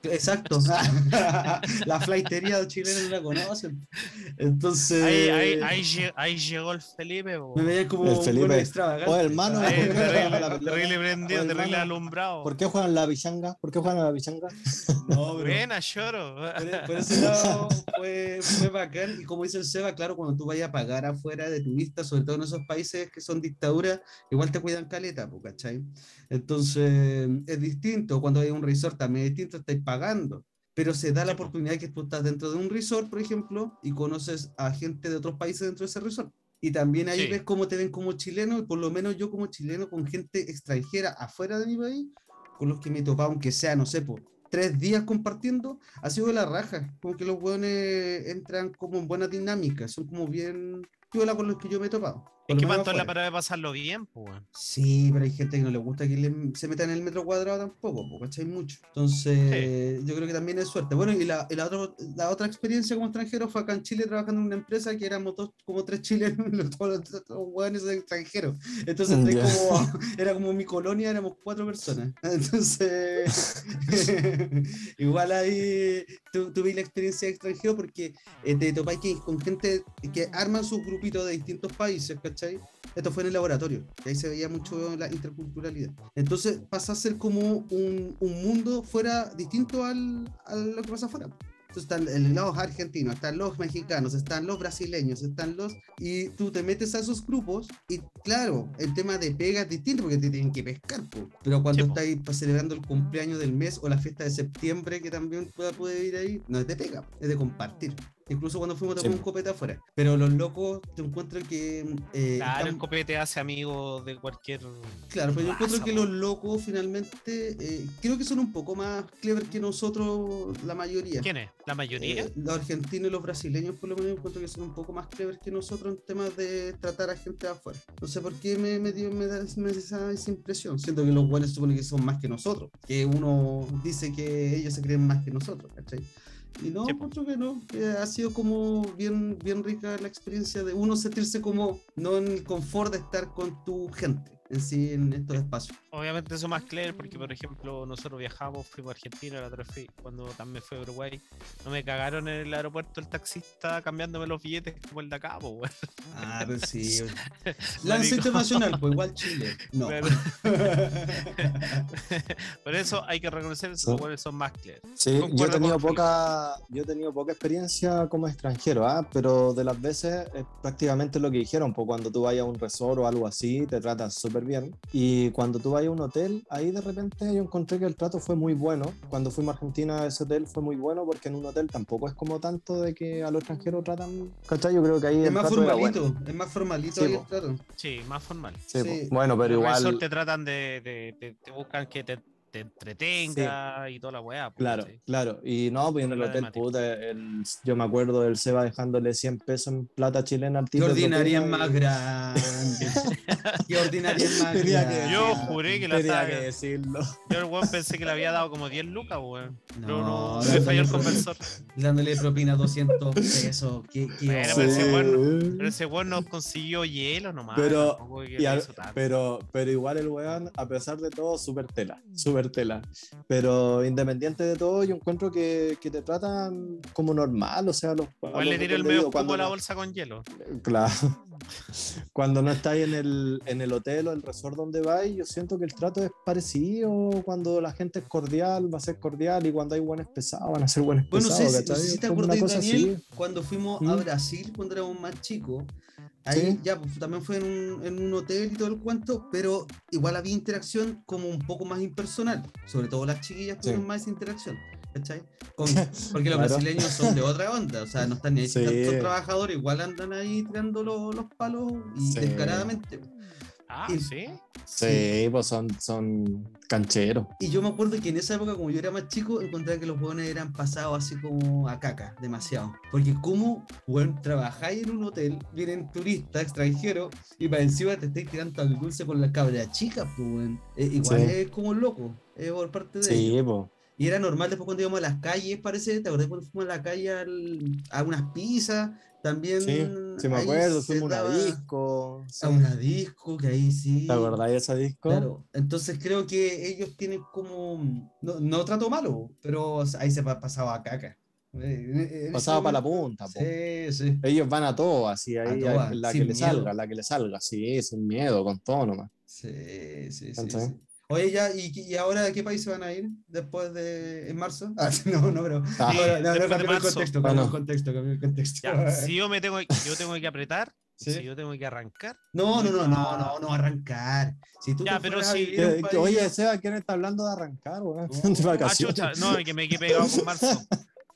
Exacto. la flightería chilena no la conocen. Entonces, Ahí, ahí, ahí, ahí llegó el Felipe. po. me veían como El un Felipe. bueno extravagante. O hermano, Ahí, ¿por qué juegan a la terrible, prendido, terrible hermano, alumbrado. ¿Por qué juegan la bichanga? ¿Por qué juegan a la bichanga? No, pero Buena, lloro. por, por ese lado fue, fue bacán. Y como dice el Seba, claro, cuando tú vayas a pagar afuera de turista, sobre todo en esos países que son dictaduras, igual te cuidan caleta, ¿cachai? Entonces, es distinto. Cuando hay un resort también es distinto, estáis pagando. Pero se da la oportunidad que tú estás dentro de un resort, por ejemplo, y conoces a gente de otros países dentro de ese resort. Y también ahí Sí. ves cómo te ven como chileno, y por lo menos yo como chileno, con gente extranjera afuera de mi país, con los que me he topado, aunque sea, no sé, por tres días compartiendo, ha sido de la raja. Como que los hueones entran como en buena dinámica, son como bien piola con los que yo me he topado. Es que es la parada de pasarlo bien, pues. Sí, pero hay gente que no le gusta que le- se meta en el metro cuadrado tampoco, porque ¿cachai? Mucho. Entonces, yo creo que también es suerte. Bueno, y la, y la, otra, la otra experiencia como extranjero fue acá en Chile trabajando en una empresa que éramos dos, como tres chilenos, todos los, hueones extranjeros. Entonces, como, era como mi colonia, éramos cuatro personas. Entonces, igual ahí tu- tuve la experiencia de extranjero porque eh, te topáis que- con gente que arman sus grupitos de distintos países, ¿cachai? Esto fue en el laboratorio, y ahí se veía mucho la interculturalidad. Entonces pasa a ser como un, un mundo fuera distinto al, a lo que pasa afuera. Entonces están los argentinos, están los mexicanos, están los brasileños, están los... Y tú te metes a esos grupos y claro, el tema de pega es distinto porque te tienen que pescar. po. Pero cuando Sí, estáis pa- celebrando el cumpleaños del mes o la fiesta de septiembre que también pueda poder ir ahí, no es de pega, es de compartir. Incluso cuando fuimos a tomar Sí. un copete afuera. Pero los locos, te encuentro que... eh, Claro, están- el copete hace amigo de cualquier. Claro, pero yo encuentro que los locos finalmente eh, creo que son un poco más clever que nosotros, la mayoría. ¿Quién es? ¿La mayoría? Eh, los argentinos y los brasileños, por lo menos, encuentro que son un poco más clever que nosotros en temas de tratar a gente de afuera. No sé por qué me, me, dio, me da me da esa, esa impresión. Siento que los buenos suponen que son más que nosotros, que uno dice que ellos se creen más que nosotros, ¿cachai? Y no, Sí, encuentro que no, que ha sido como bien, bien rica la experiencia de uno sentirse como no en el confort de estar con tu gente en sí en estos espacios. Obviamente eso más clear porque, por ejemplo, nosotros viajamos, fuimos a Argentina, la otra fui, cuando también fue a Uruguay, no me cagaron en el aeropuerto el taxista cambiándome los billetes como el de acá, po, weón. Ah, pero sí. Lance internacional, pues igual Chile. No. Claro. Por eso hay que reconocer que Sí. son más clear. Sí, yo he tenido poca, yo he tenido poca experiencia como extranjero, ¿ah? pero de las veces es prácticamente lo que dijeron, pues cuando tú vayas a un resort o algo así, te tratan súper bien. Y cuando tú vayas a un hotel, ahí de repente yo encontré que el trato fue muy bueno. Cuando fuimos a Argentina, ese hotel fue muy bueno porque en un hotel tampoco es como tanto de que a los extranjeros tratan, ¿cachai? Yo creo que ahí Es el más trato formalito, bueno. es más formalito Sí, ahí el trato. Sí, más formal. Sí, Sí. Bueno, pero En igual, te tratan de, de- de- te buscan que te, te entretenga y toda la weá. pues, Claro, ¿cachai? claro. Y no, pues en el hotel, puta, el- yo me acuerdo del Seba dejándole 100 pesos en plata chilena al Qué tipo. de ordinaria más y- grande. Qué ordinaria es más Tenía que grande. Yo juré que la Tenía estaba- que decirlo. Yo el weón pensé que le había dado como 10 lucas, weón. Pero no, No, me falló el dándole- conversor. Dándole propina 200 pesos. Qué, qué Bueno, pero ese Sí. weón- Pero ese weón nos consiguió hielo nomás. Pero- Y al- pero, pero igual el weón, a pesar de todo, súper tela, súper tela. Pero independiente de todo, yo encuentro que, que te tratan como normal, o sea, los, Igual le el medio a la bolsa con hielo. Claro. Cuando no estáis en el, en el hotel o el resort donde vais, yo siento que el trato es parecido. Cuando la gente es cordial, va a ser cordial. Y cuando hay buenos pesados, van a ser buenos Bueno, pesados. no sé si te cosa Daniel, así. cuando fuimos ¿Mm? a Brasil, cuando éramos más chicos. Ahí Sí. ya pues, también fue en un, en un hotel y todo el cuento, pero igual había interacción como un poco más impersonal. Sobre todo las chiquillas Sí. tuvieron más interacción. ¿cachai? Con- porque los Claro. brasileños son de otra onda, o sea, no están ni ahí. Sí. Trabajadores, igual andan ahí tirando los, los palos y Sí. descaradamente. Ah, Y- sí. Sí, pues son, son cancheros. Y yo me acuerdo que en esa época, como yo era más chico, encontraba que los jóvenes eran pasados así como a caca, demasiado. Porque como, bueno, trabajáis en un hotel, vienen turistas extranjeros y para encima te estáis tirando al dulce con la cabra chica, pues, weón. Eh, igual Sí. es como loco, es por parte de ellos. Sí, pues. Y era normal después cuando íbamos a las calles, parece, ¿te acordás cuando fuimos a la calle al- a unas pizzas? También. Sí, sí me acuerdo. Fuimos a daba una disco. sí. A una disco, que ahí sí. ¿Te acordás de esa disco? Claro, entonces creo que ellos tienen como, no, no trato malo, pero ahí se pa- pasaba a caca. Eh, eh, Pasaba para la punta, po. Sí, sí. Ellos van a todo, así, ahí, A todas, la que le salga, la que le salga, sí, sin miedo, con todo nomás. Sí, sí, sí. Oye, ya, ¿y, y ahora a qué país se van a ir después de en marzo? Ah, no, no, pero. Ah. no, no, no, después de cambia el contexto, Ah, cambia el no. contexto, cambia el contexto. Ya, si yo me tengo, yo tengo que apretar, Sí. si yo tengo que arrancar. No, no, no, no, no, no arrancar. Si tú Ya, te pero si- que- país- oye, Seba, ¿quién está hablando de arrancar, weón? No. De Ah, no, que me quedé pegado con marzo.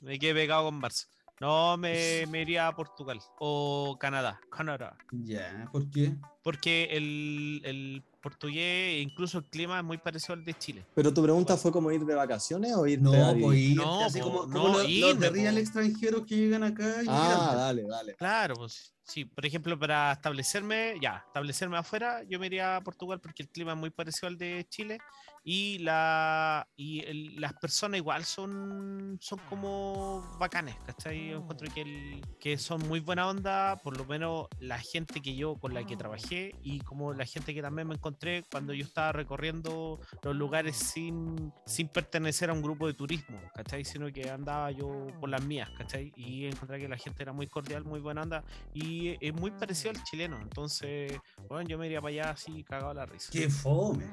Me quedé pegado con marzo. No, me, me iría a Portugal o Canadá. Canadá. Ya, ¿por qué? Porque el, el portugués, incluso el clima es muy parecido al de Chile. Pero tu pregunta fue como ir de vacaciones o irte No, a vivir? pues irte, No, así po, como, no, como los, los irme, de real po. extranjeros que llegan acá. y Ah, migrantes. dale, dale. Claro, pues sí. Por ejemplo, para establecerme, ya, establecerme afuera, yo me iría a Portugal porque el clima es muy parecido al de Chile y la y el- las personas igual son son como bacanes, ¿cachai? Yo encuentro que, el- que son muy buena onda, por lo menos la gente que yo con la que trabajé y como la gente que también me encontré cuando yo estaba recorriendo los lugares sin, sin pertenecer a un grupo de turismo, ¿cachai? Sino que andaba yo por las mías, ¿cachai? Y encontré que la gente era muy cordial, muy buena onda y es muy parecido al chileno, entonces, bueno, yo me iría para allá así cagado a la risa. Qué fome.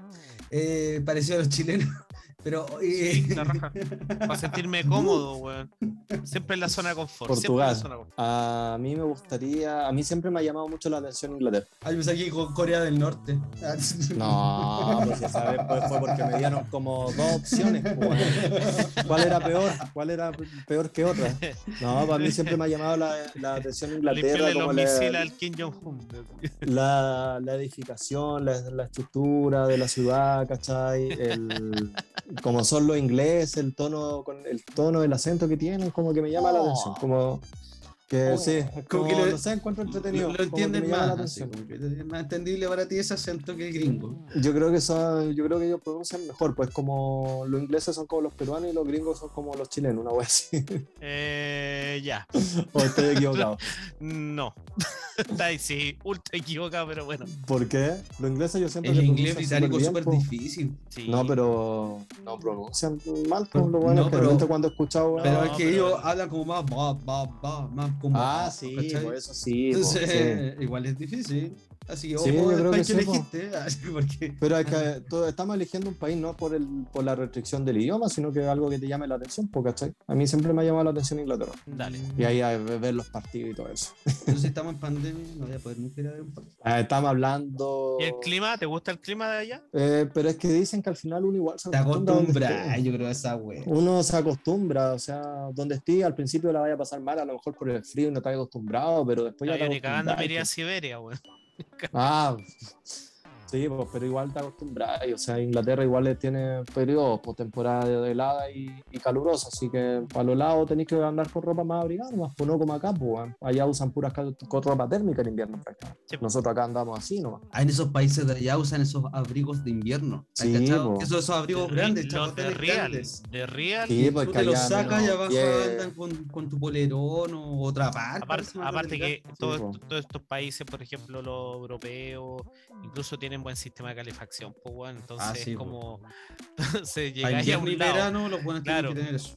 Eh, parecido a los chilenos. Pero. eh, La raja. Para sentirme cómodo, weón. Siempre en la zona de confort. siempre en la Portugal. zona de confort. A mí me gustaría, a mí siempre me ha llamado mucho la atención Inglaterra. Ay, que con Corea del Norte. No, pues esa vez pues, fue porque me dieron como dos opciones. pues, bueno. ¿Cuál era peor? ¿Cuál era peor que otra? No, para mí siempre me ha llamado la, la atención Inglaterra, los como misiles la, al Kim Jong-un. la, la edificación, la, la estructura de la ciudad, ¿cachai? El, como son los ingleses, el tono, con el tono, el acento que tienen, como que me llama la atención. Como que Oh. sí, es Como como, que lo- no sé, encuentro entretenido. Lo, entienden más. así, atención. como que es más entendible para ti ese acento que el gringo. Yo creo que son, yo creo que ellos pronuncian mejor, pues como los ingleses son como los peruanos y los gringos son como los chilenos, una wea así. Eh, ya. o estoy equivocado. No. Está ahí, sí, ultra equivocado, pero bueno. ¿Por qué? Los ingleses yo siento El inglés pronuncian británico es súper difícil. Sí. No, pero no pronuncian mal, Pero- pues lo bueno, no, pero- cuando he escuchado. No, Pero es que pero- ellos hablan como más, va, va, más como. ah, sí, por eso sí. igual es difícil. Así que, Sí, ojo creo país que que elegiste. porque... Pero es que todo- estamos eligiendo un país no por, el, por la restricción del idioma, sino que algo que te llame la atención, ¿cachai? A mí siempre me ha llamado la atención Inglaterra. Dale. Y ahí a ver ver los partidos y todo eso. Entonces, si estamos en pandemia, no voy a poder nunca ir a ver un partido. Ah, estamos hablando. ¿Y el clima? ¿Te gusta el clima de allá? Eh, pero es que dicen que al final uno igual se Te acostumbra yo creo, esa wea. Uno se acostumbra, o sea, donde esté, al principio la vaya a pasar mal, a lo mejor por el frío y no estás acostumbrado, pero después No, ya yo te ni cagando me iría a. Siberia, weón. Ah, Sí, pues, pero igual te acostumbras. O sea, Inglaterra igual tiene periodos, pues, temporada de helada y, y calurosa. Así que para los lados tenéis que andar con ropa más abrigada, más pues no como acá, pues. Allá usan puras con ropa térmica en invierno, prácticamente. Sí, pues. Nosotros acá andamos así nomás. Ah, en esos países de allá usan esos abrigos de invierno. ¿Has Sí, po. Esos, esos abrigos De grandes, los de chacoteles Real, grandes. de Real. Sí, pues Tú que te los sacas y abajo 10. andan con, con tu polerón o otra parte. Aparte, aparte que todos, todos estos países, por ejemplo, los europeos, incluso tienen buen sistema de calefacción, pues bueno, entonces Ah, sí, es po. como se Para llegáis a un lado, verano los buenos Claro. tienen que tener eso.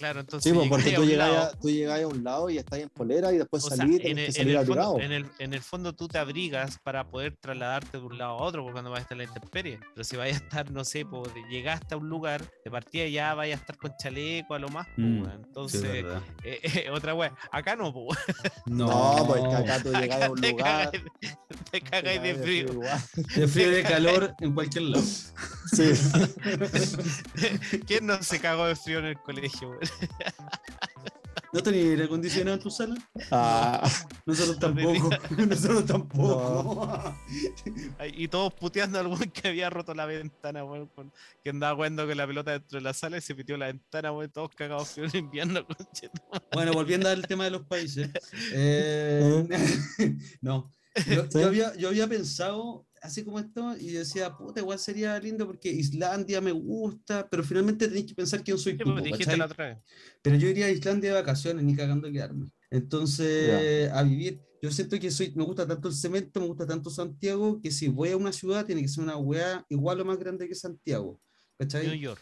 Claro, entonces Sí, pues, porque tú lado, a, tú llegáis a un lado y estás en polera y después salís y en el, en fondo, en, el, en el fondo tú te abrigas para poder trasladarte de un lado a otro, porque cuando vas a estar en la intemperie. Pero si vais a estar, no sé, pues, de- llegaste a un lugar, de partida ya vais a estar con chaleco a lo más, pues, Mm. Sí, entonces, eh, eh, otra wea, acá no, pues, No, pues acá tú llegas a un te lugar. cagáis de- te cagáis de frío. De frío y de calor en cualquier lado. Sí. ¿Quién no se cagó de frío en el colegio? weón? ¿No tenés aire acondicionado en tu sala? Ah, Nosotros No tampoco. Nosotros tampoco. Y todos puteando al weón que había roto la ventana, weón, que andaba jugando con la pelota dentro de la sala y se metió la ventana, weón, todos cagados en invierno. Bueno, volviendo al tema de los países. eh, no. Yo, Sí. yo había, yo había pensado así como esto y decía, puta, igual sería lindo porque Islandia me gusta, pero finalmente tenéis que pensar quién soy Sí, tú. pues. Pero yo iría a Islandia de vacaciones, ni cagando a quedarme. Entonces, a vivir. Yo siento que soy, me gusta tanto el cemento, me gusta tanto Santiago, que si voy a una ciudad tiene que ser una weá igual o más grande que Santiago. ¿Cachai? New York.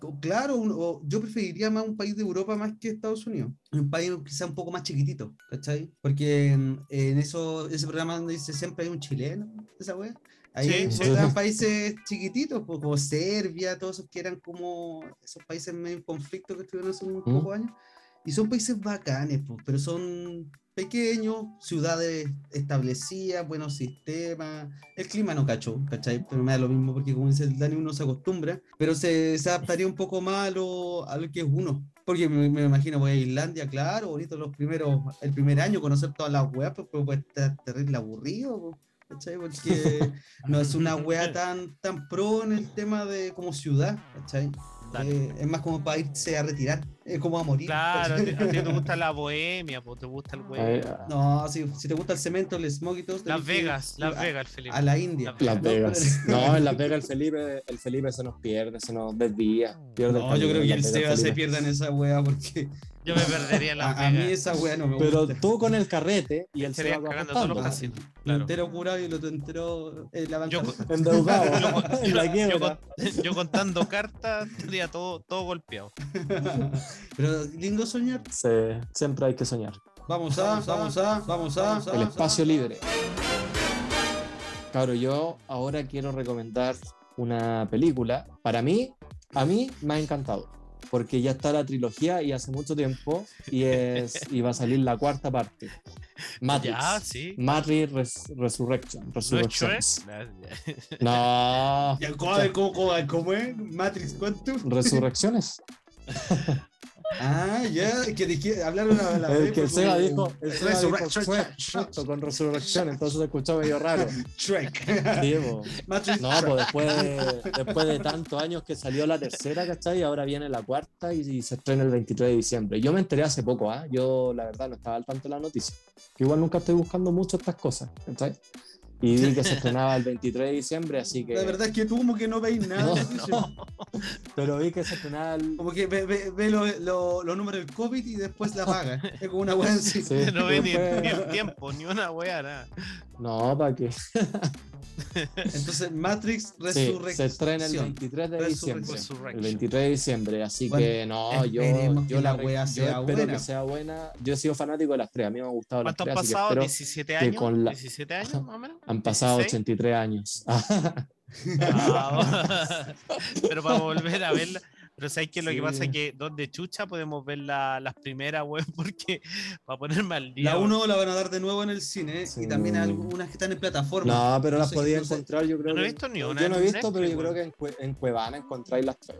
Co- claro, un- yo preferiría más un país de Europa más que Estados Unidos. Un país quizá un poco más chiquitito, ¿cachai? Porque em, en eso, ese programa donde dice siempre hay un chileno, esa wea. Ahí Sí, otros países chiquititos, como Serbia, todos esos que eran como esos países medio en conflicto que estuvieron hace un Mm. pocos años. Y son países bacanes, po, pero son pequeños, ciudades establecidas, buenos sistemas. El clima no cacho, ¿cachai? Pero me da lo mismo porque como dice el Dani, uno se acostumbra, pero se, se adaptaría un poco más a lo, a lo que es uno. Porque me, me imagino, voy a Islandia, claro, bonito los primeros, el primer año, conocer todas las weas, pues puede estar terrible aburrido, ¿cachai? Porque no es una wea tan, tan pro en el tema de como ciudad, ¿cachai? Dale. Eh, es más como para irse a retirar, es como a morir. Claro, a ti, a ti te gusta la bohemia, pues te gusta el ahí, weón. No, si, si te gusta el cemento, el smog y todo, Las que Vegas, Las a- Vegas, Felipe. A la India. Las Vegas. No, en Las Vegas el Felipe, el Felipe se nos pierde, se nos desvía. Pierde el No, yo creo que el Seba se pierda en esa wea porque Yo me perdería en Las a, a mí esa wea no me Pero gusta. tú con el carrete y el Estarían Seba cagando todos los. Lo entero curado y lo otro entero la Yo, bancarrota. Endeudado, yo con- en la yo quiebra. con- yo contando cartas tendría todo, todo golpeado. Pero lindo soñar. Sí, siempre hay que soñar. Vamos a, vamos a, vamos a. El espacio libre. Claro, yo ahora quiero recomendar una película. Para mí, a mí me ha encantado. Porque ya está la trilogía y hace mucho tiempo y, es, y va a salir la cuarta parte. Matrix. Ya, sí. Matrix Res- Resurrection. ¿No ya. No. Ya, ¿Cómo, cómo, cómo, cómo es? Matrix, ¿cuánto? Resurrecciones. Ah, ya, que dije, hablaron a la El vez, que pues, Seba como- dijo, el Seba dijo Shrek, justo con Resurrección, entonces se escuchó medio raro. Shrek. Sí, po. Matrix. No, pues después de, después de tantos años que salió la tercera, ¿cachai? Ahora viene la cuarta y, y se estrena el 23 de diciembre. Yo me enteré hace poco, ¿ah? Yo la verdad no estaba al tanto de la noticia. Que igual nunca estoy buscando mucho estas cosas, ¿cachai? Y vi que se estrenaba el 23 de diciembre, así que... La verdad es que tú como que no veis nada. No. Pero vi que se estrenaba el... Como que ve, ve, ve lo- lo- los números del COVID y después la paga. Es como una wea así. Sí, No ve ni, ni el tiempo, ni una wea, nada. No, ¿para qué? Entonces, Matrix Sí, Resurrección. se estrena el 23 de diciembre. El 23 de diciembre, así Bueno, que no, yo, yo que la wea yo sea espero buena. que sea buena. Yo he sido fanático de las tres, a mí me han gustado las ¿Cuánto han tres, así que pasado? espero- ¿17 años? con la- ¿17 años más o menos? Han pasado 16. 83 años. Ah, pero para volver a verla. Pero ¿sabes qué? Lo que pasa es que donde chucha podemos ver la- las primeras, weón, porque para ponerme al día. La weón. 1 la van a dar de nuevo en el cine y Sí. también algunas que están en plataforma. no, pero las podía no encontrar, yo creo Yo no he que- visto ni una Yo no he visto, pero yo creo que en, Cue- en Cuevana encontráis las tres.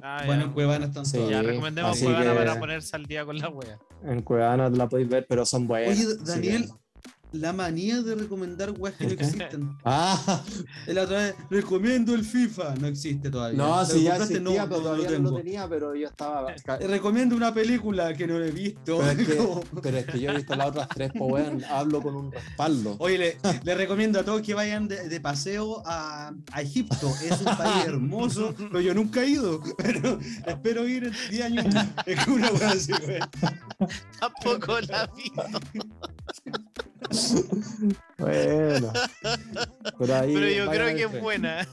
Ah, Bueno, ya. en Cuevana están Sí. todas. Ya recomendemos así Cuevana que- para ponerse al día con la wea. En Cuevana la podéis ver, pero son buenas. Oye, Daniel, la manía de recomendar weas que no existen. Ah, La otra vez, recomiendo el FIFA, no existe todavía. no, ¿Lo si ya existía, No, pero no lo todavía no lo tengo. tenía, pero yo estaba. Recomiendo una película que no he visto. Pero es, que, Como- pero es que yo he visto las otras tres, pues hablo con un respaldo. Oye, le, le recomiendo a todos que vayan de, de paseo a, a Egipto. Es un país hermoso, pero yo nunca he ido. Pero espero ir en 10 años. Es una wea así, güey. Tampoco la vi. Bueno. Pero ahí. Pero yo creo que es buena.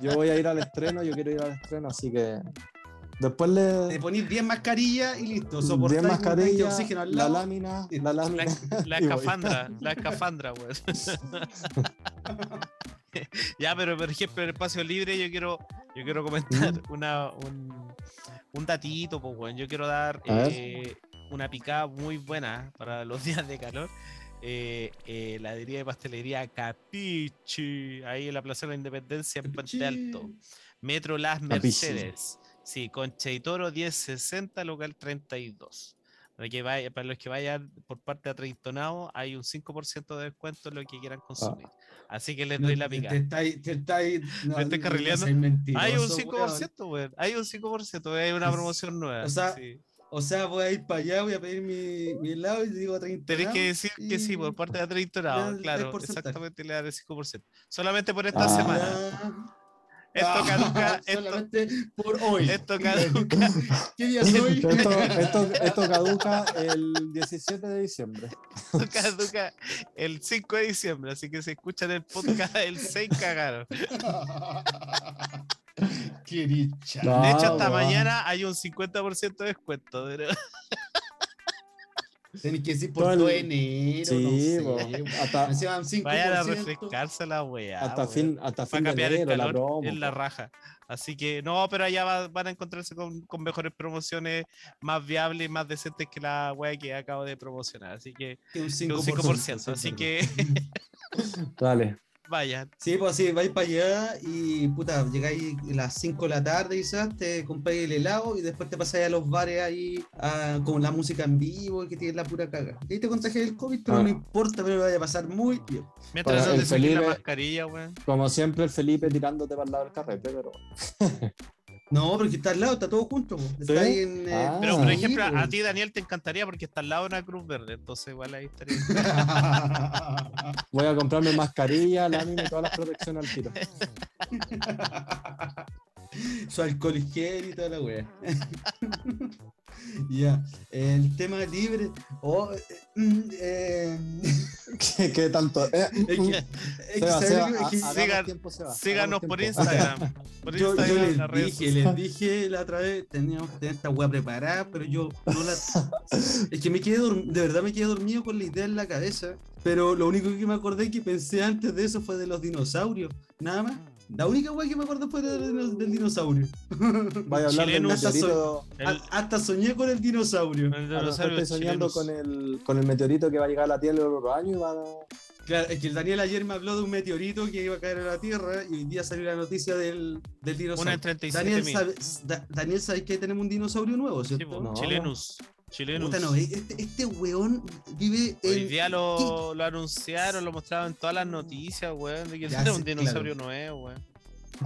Yo voy a ir al estreno, yo quiero ir al estreno, así que. Después le. Te ponís 10 mascarillas y listo. 10 Soportáis un tanque de mascarillas, oxígeno al la lado. lámina, la La, lámina. la voy. escafandra, la escafandra, weón. ya, pero por ejemplo, en el espacio libre yo quiero, yo quiero comentar Mm. una, un, un datito, pues, weón. Yo quiero dar eh, una picada muy buena para los días de calor. Eh, eh, la heladería de pastelería Capichi, ahí en la Plaza de la Independencia en Puente Alto. Metro Las. Mercedes. Sí, Concha y Toro 1060, local 32. Para, que vaya, para los que vayan por parte de Treintonado, hay un 5% de descuento en lo que quieran consumir. Así que les No, doy la te- pica. Te estáis. Te estáis. No, ¿Me no carrileando? Hay un weón. 5%, güey. Hay un 5%, hay una promoción nueva. o sea, sí. O sea, voy a ir para allá, voy a pedir mi, mi helado y digo 30. Tenés que decir que sí, y- por parte de le Treintonado, dan el claro. Exactamente, le dan el 5%. Solamente por esta Ah. semana. Esto Ah, caduca, esto, solamente por hoy. esto caduca. ¿Qué día soy? Esto, esto, esto caduca el 17 de diciembre. Esto caduca el 5 de diciembre, así que si escuchan el podcast el 6 cagaron. No. De hecho, hasta mañana hay un 50% de descuento. pero- Tenés que decir por Todo el- todo enero. Sí, no po. sé. hasta, Encima un 5%. Vayan a refrescarse la weá. hasta fin, hasta fin de cambiar el enero la calor promo. en la raja. Así que no, pero allá va- van a encontrarse con, con mejores promociones más viables, más decentes que la weá que acabo de promocionar. Así que Que un que 5%. un 5%. Así que Dale. Vayan. Sí, pues sí, vais para allá y puta, llegáis a las 5 de la tarde quizás, te compráis el helado y después te pasáis a los bares ahí a- con la música en vivo y que tienes la pura caga. Y ahí te contagias el COVID, pero Ah. no importa, pero lo vaya a pasar muy bien. Mientras Bueno, no te el saquen la Felipe- mascarilla, weón. Como siempre, el Felipe tirándote para el lado del carrete, pero. No, porque está al lado, está todo junto. po. Está ¿Sí? ahí en. eh, Ah. Pero, por Sí, ejemplo, pues. a ti, Daniel, te encantaría porque está al lado de una cruz verde. Entonces, igual ahí estaría. Voy a comprarme mascarilla, lámina y todas las protecciones al tiro. Su alcohol y toda la wea. ya, el tema libre. Oh, eh, ¿Qué, qué tanto? Síganos por. Instagram. Por Yo, yo Instagram, les redes dije, les dije la otra vez, teníamos que tener esta weá preparada, pero yo no la. es que me quedé de verdad me quedé dormido con la idea en la cabeza. Pero lo único que me acordé que pensé antes de eso fue de los dinosaurios. Nada más. La única weá que me acordé fue de- de- del dinosaurio. Vaya a hablar del Chilenos. meteorito. El- A- hasta soñé con el dinosaurio. el dinosaurio estoy soñando con el, con el meteorito que va a llegar a la Tierra el otro año y va a... Claro, es que el Daniel ayer me habló de un meteorito que iba a caer a la Tierra y hoy día salió la noticia del, del Una dinosaurio. en 37 Daniel, sabe, Da- Daniel, ¿sabes que tenemos un dinosaurio nuevo, Sí, cierto? po, No. Chilenus. Puta, no, este, este weón vive Hoy en. día lo, lo anunciaron, lo mostraron en todas las noticias, weón, de que era un dinosaurio nuevo, weón.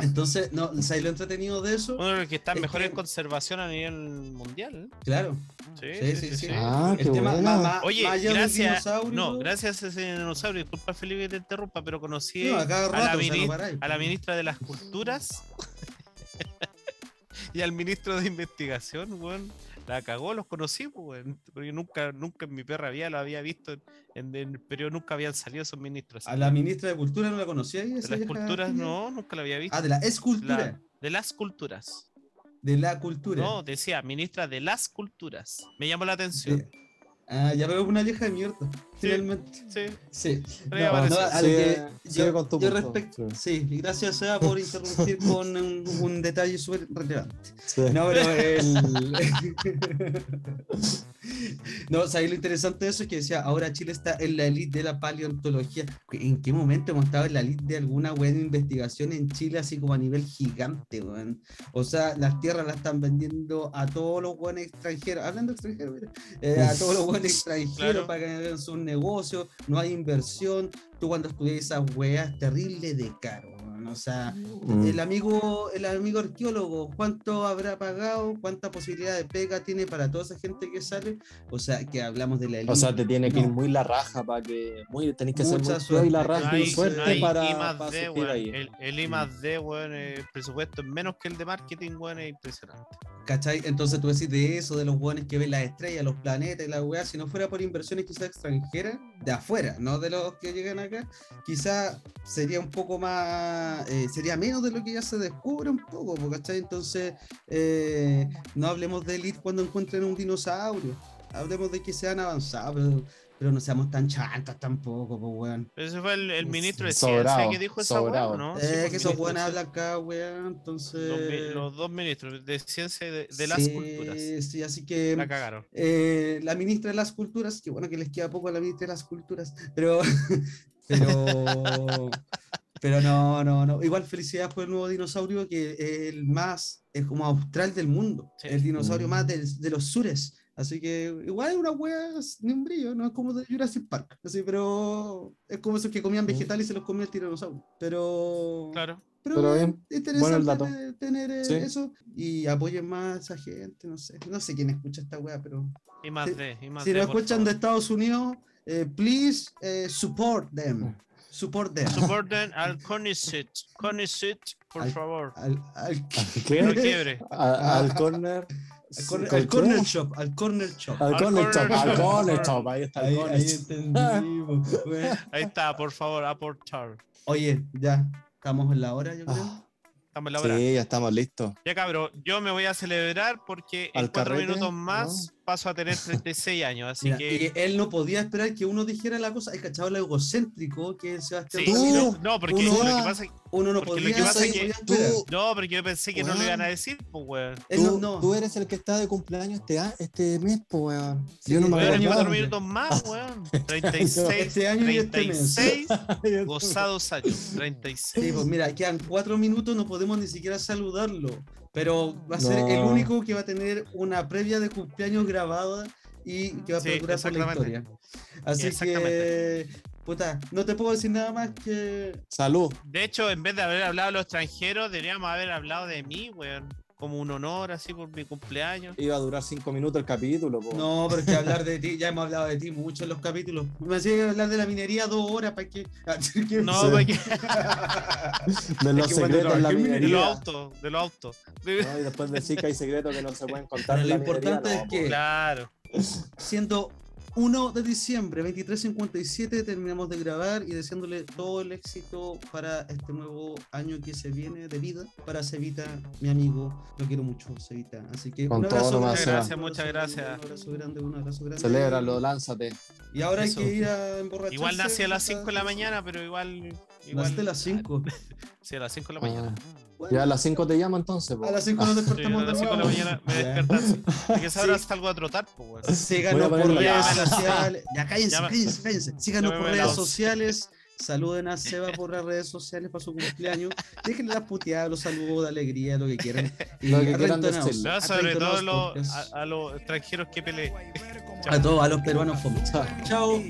Entonces, no, ¿sabes lo entretenido de eso? Uno de los que están Es mejor que- en conservación a nivel mundial. Claro. Sí, Sí, sí, sí. Ah, qué tema, buena. Oye, gracias. No, gracias a ese dinosaurio. Disculpa, Felipe, que te interrumpa, pero conocí no, a la o sea, no a la ministra de las Culturas y al ministro de Investigación, weón. La cagó, los conocí, pues. Porque nunca, nunca en mi perra vida lo había visto en, el periodo, nunca habían salido esos ministros. A la ministra de Cultura no la conocía ahí. de las culturas, no, nunca la había visto. Ah, de la escultura. La- de las culturas. De la cultura. No, decía ministra de las culturas. Me llamó la atención. De- Ah, ya veo una vieja de mierda. Finalmente. Sí. Sí. Sí, y gracias Seba por interrumpir con un, un detalle súper relevante. Sí. No, pero el. no, ¿sabes lo interesante de eso? Es que decía, ahora Chile está en la elite de la paleontología. ¿En qué momento hemos estado en la elite de alguna buena investigación en Chile, así como a nivel gigante, weón? O sea, las tierras las están vendiendo a todos los buenos extranjeros, hablando extranjeros, mira, eh, a todos los buenos extranjeros Claro. para que hagan sus negocios, no hay inversión. Tú cuando estudias esas weas, terrible de caro, weón. O sea, Mm. el amigo, el amigo arqueólogo, ¿cuánto habrá pagado? ¿Cuánta posibilidad de pega tiene para toda esa gente que sale? O sea, que hablamos de la elite. O sea, te tiene que ir No. muy la raja para que. Muy, tenés que ser Mucha muy pro y la suerte. raja No y suerte no hay para, I más para D, ahí. El, el I más D, weón, el presupuesto es menos que el de marketing, weón, es impresionante. ¿Cachai? Entonces tú decís de eso, de los buenos que ven las estrellas, los planetas y la weá, si no fuera por inversiones quizás extranjeras, de afuera, no de los que llegan acá, quizás sería un poco más, eh, sería menos de lo que ya se descubre un poco, po, ¿cachai? Entonces, eh, no hablemos de elite cuando encuentren un dinosaurio, hablemos de que sean avanzados, pero, pero no seamos tan chantas tampoco, pues weón. Pero ese fue el, el ministro de Sobrado, Ciencia que dijo esa sobrado. weón, ¿no? Eh, Sí, que porque esos buenos hablan acá, weón, entonces... Los, los dos ministros de Ciencia y de, de las sí, Culturas. Sí, así que... La cagaron. Eh, la ministra de las culturas, que bueno que les queda poco a la ministra de las culturas, pero, pero, pero no, no, no. Igual felicidades por el nuevo dinosaurio que es el más, es como austral del mundo, Sí. el dinosaurio Mm. más del- de los sures. Así que igual es una wea ni un brillo, no es como de Jurassic Park, así, pero es como esos que comían Mm. vegetales y se los comía el tiranosaurio. Pero, Claro. pero, Pero es interesante bueno el dato. de- tener eh, Sí. eso y apoyen más a esa gente, no sé, no sé quién escucha esta wea, pero Y más Sí, D. Y más si por escuchan favor. de Estados Unidos, eh, please eh, support them. Support them. Supporten al Conicet. Conicet, por Al- favor. Al, al, ¿Qué? No quiebre. A- al corner. al corner, ¿Con al corner shop, al corner shop. Al Al corner corner shop, al corner shop, ahí está Ahí, ahí entendimos. Ahí está, por favor, aportar. Oye, ya, estamos en la hora, yo creo. Ah, Estamos en la hora. Sí, ya estamos listos. Ya cabrón, yo me voy a celebrar porque en Al cuatro carrete, minutos más paso a tener 36 años, así Mira, que... y él no podía esperar que uno dijera la cosa, el cachado lo egocéntrico que es Sebastián Sí, no, no, porque uno lo va- que pasa es Uno no podía, que pasa es no que podía esperar. tú- No, porque yo pensé que no lo Weón. iban a decir, pues, weón. Tú, no. tú eres el que está de cumpleaños este, a- este mes, po, weón. Sí, Yo no me en yo cuatro acordaba. minutos más, weón. 36, Este año y este mes. 36 gozados años. 36. Sí, pues mira, quedan cuatro minutos, no podemos ni siquiera saludarlo. Pero va a ser No. el único que va a tener una previa de cumpleaños grabada y que va a Sí, perdurar por la historia. Así que, puta, no te puedo decir nada más que. Salud. De hecho, en vez de haber hablado de los extranjeros, deberíamos haber hablado de mí, weón. Como un honor, así, por mi cumpleaños. Iba a durar cinco minutos el capítulo, po. No, pero es que hablar de ti, ya hemos hablado de ti mucho en los capítulos. Me hacía hablar de la minería dos horas para que. No, Sí. porque De los que secretos en la en de minería. los autos, de los autos. ¿no? Y después decir que hay secretos que no se pueden contar. Pero lo la minería, importante no, es que-. Claro. siendo 1 de diciembre, 23.57, terminamos de grabar y deseándole todo el éxito para este nuevo año que se viene de vida para Cevita, mi amigo. Lo quiero mucho, Cevita. Así que Con un todo abrazo Seba. un Muchas gracias, Un abrazo grande, un abrazo grande. Celébralo, lánzate. Y ahora Eso. hay que ir a emborracharse. Igual nací a las puta. 5 de la mañana, pero igual. igual Naciste a las 5. Sí, a las 5 de la mañana. Ah, ya a las 5 te llamo entonces, po. A las 5 nos Sí, a despertamos las de 5 de la nuevo. mañana me despiertan. Porque esa hora Sí. salgo a trotar, pues. Síganos a por redes Ya, sociales. Ya cállense, ya cállense, cállense. Síganos por a redes sociales. Saluden a Seba por las redes sociales para su cumpleaños. Déjenle las puteadas, los saludos de alegría, lo que quieran. Y Lo que quieran. No, sobre todo podcast. a, a los extranjeros que peleen. a todos, a los peruanos. Chao. Chao.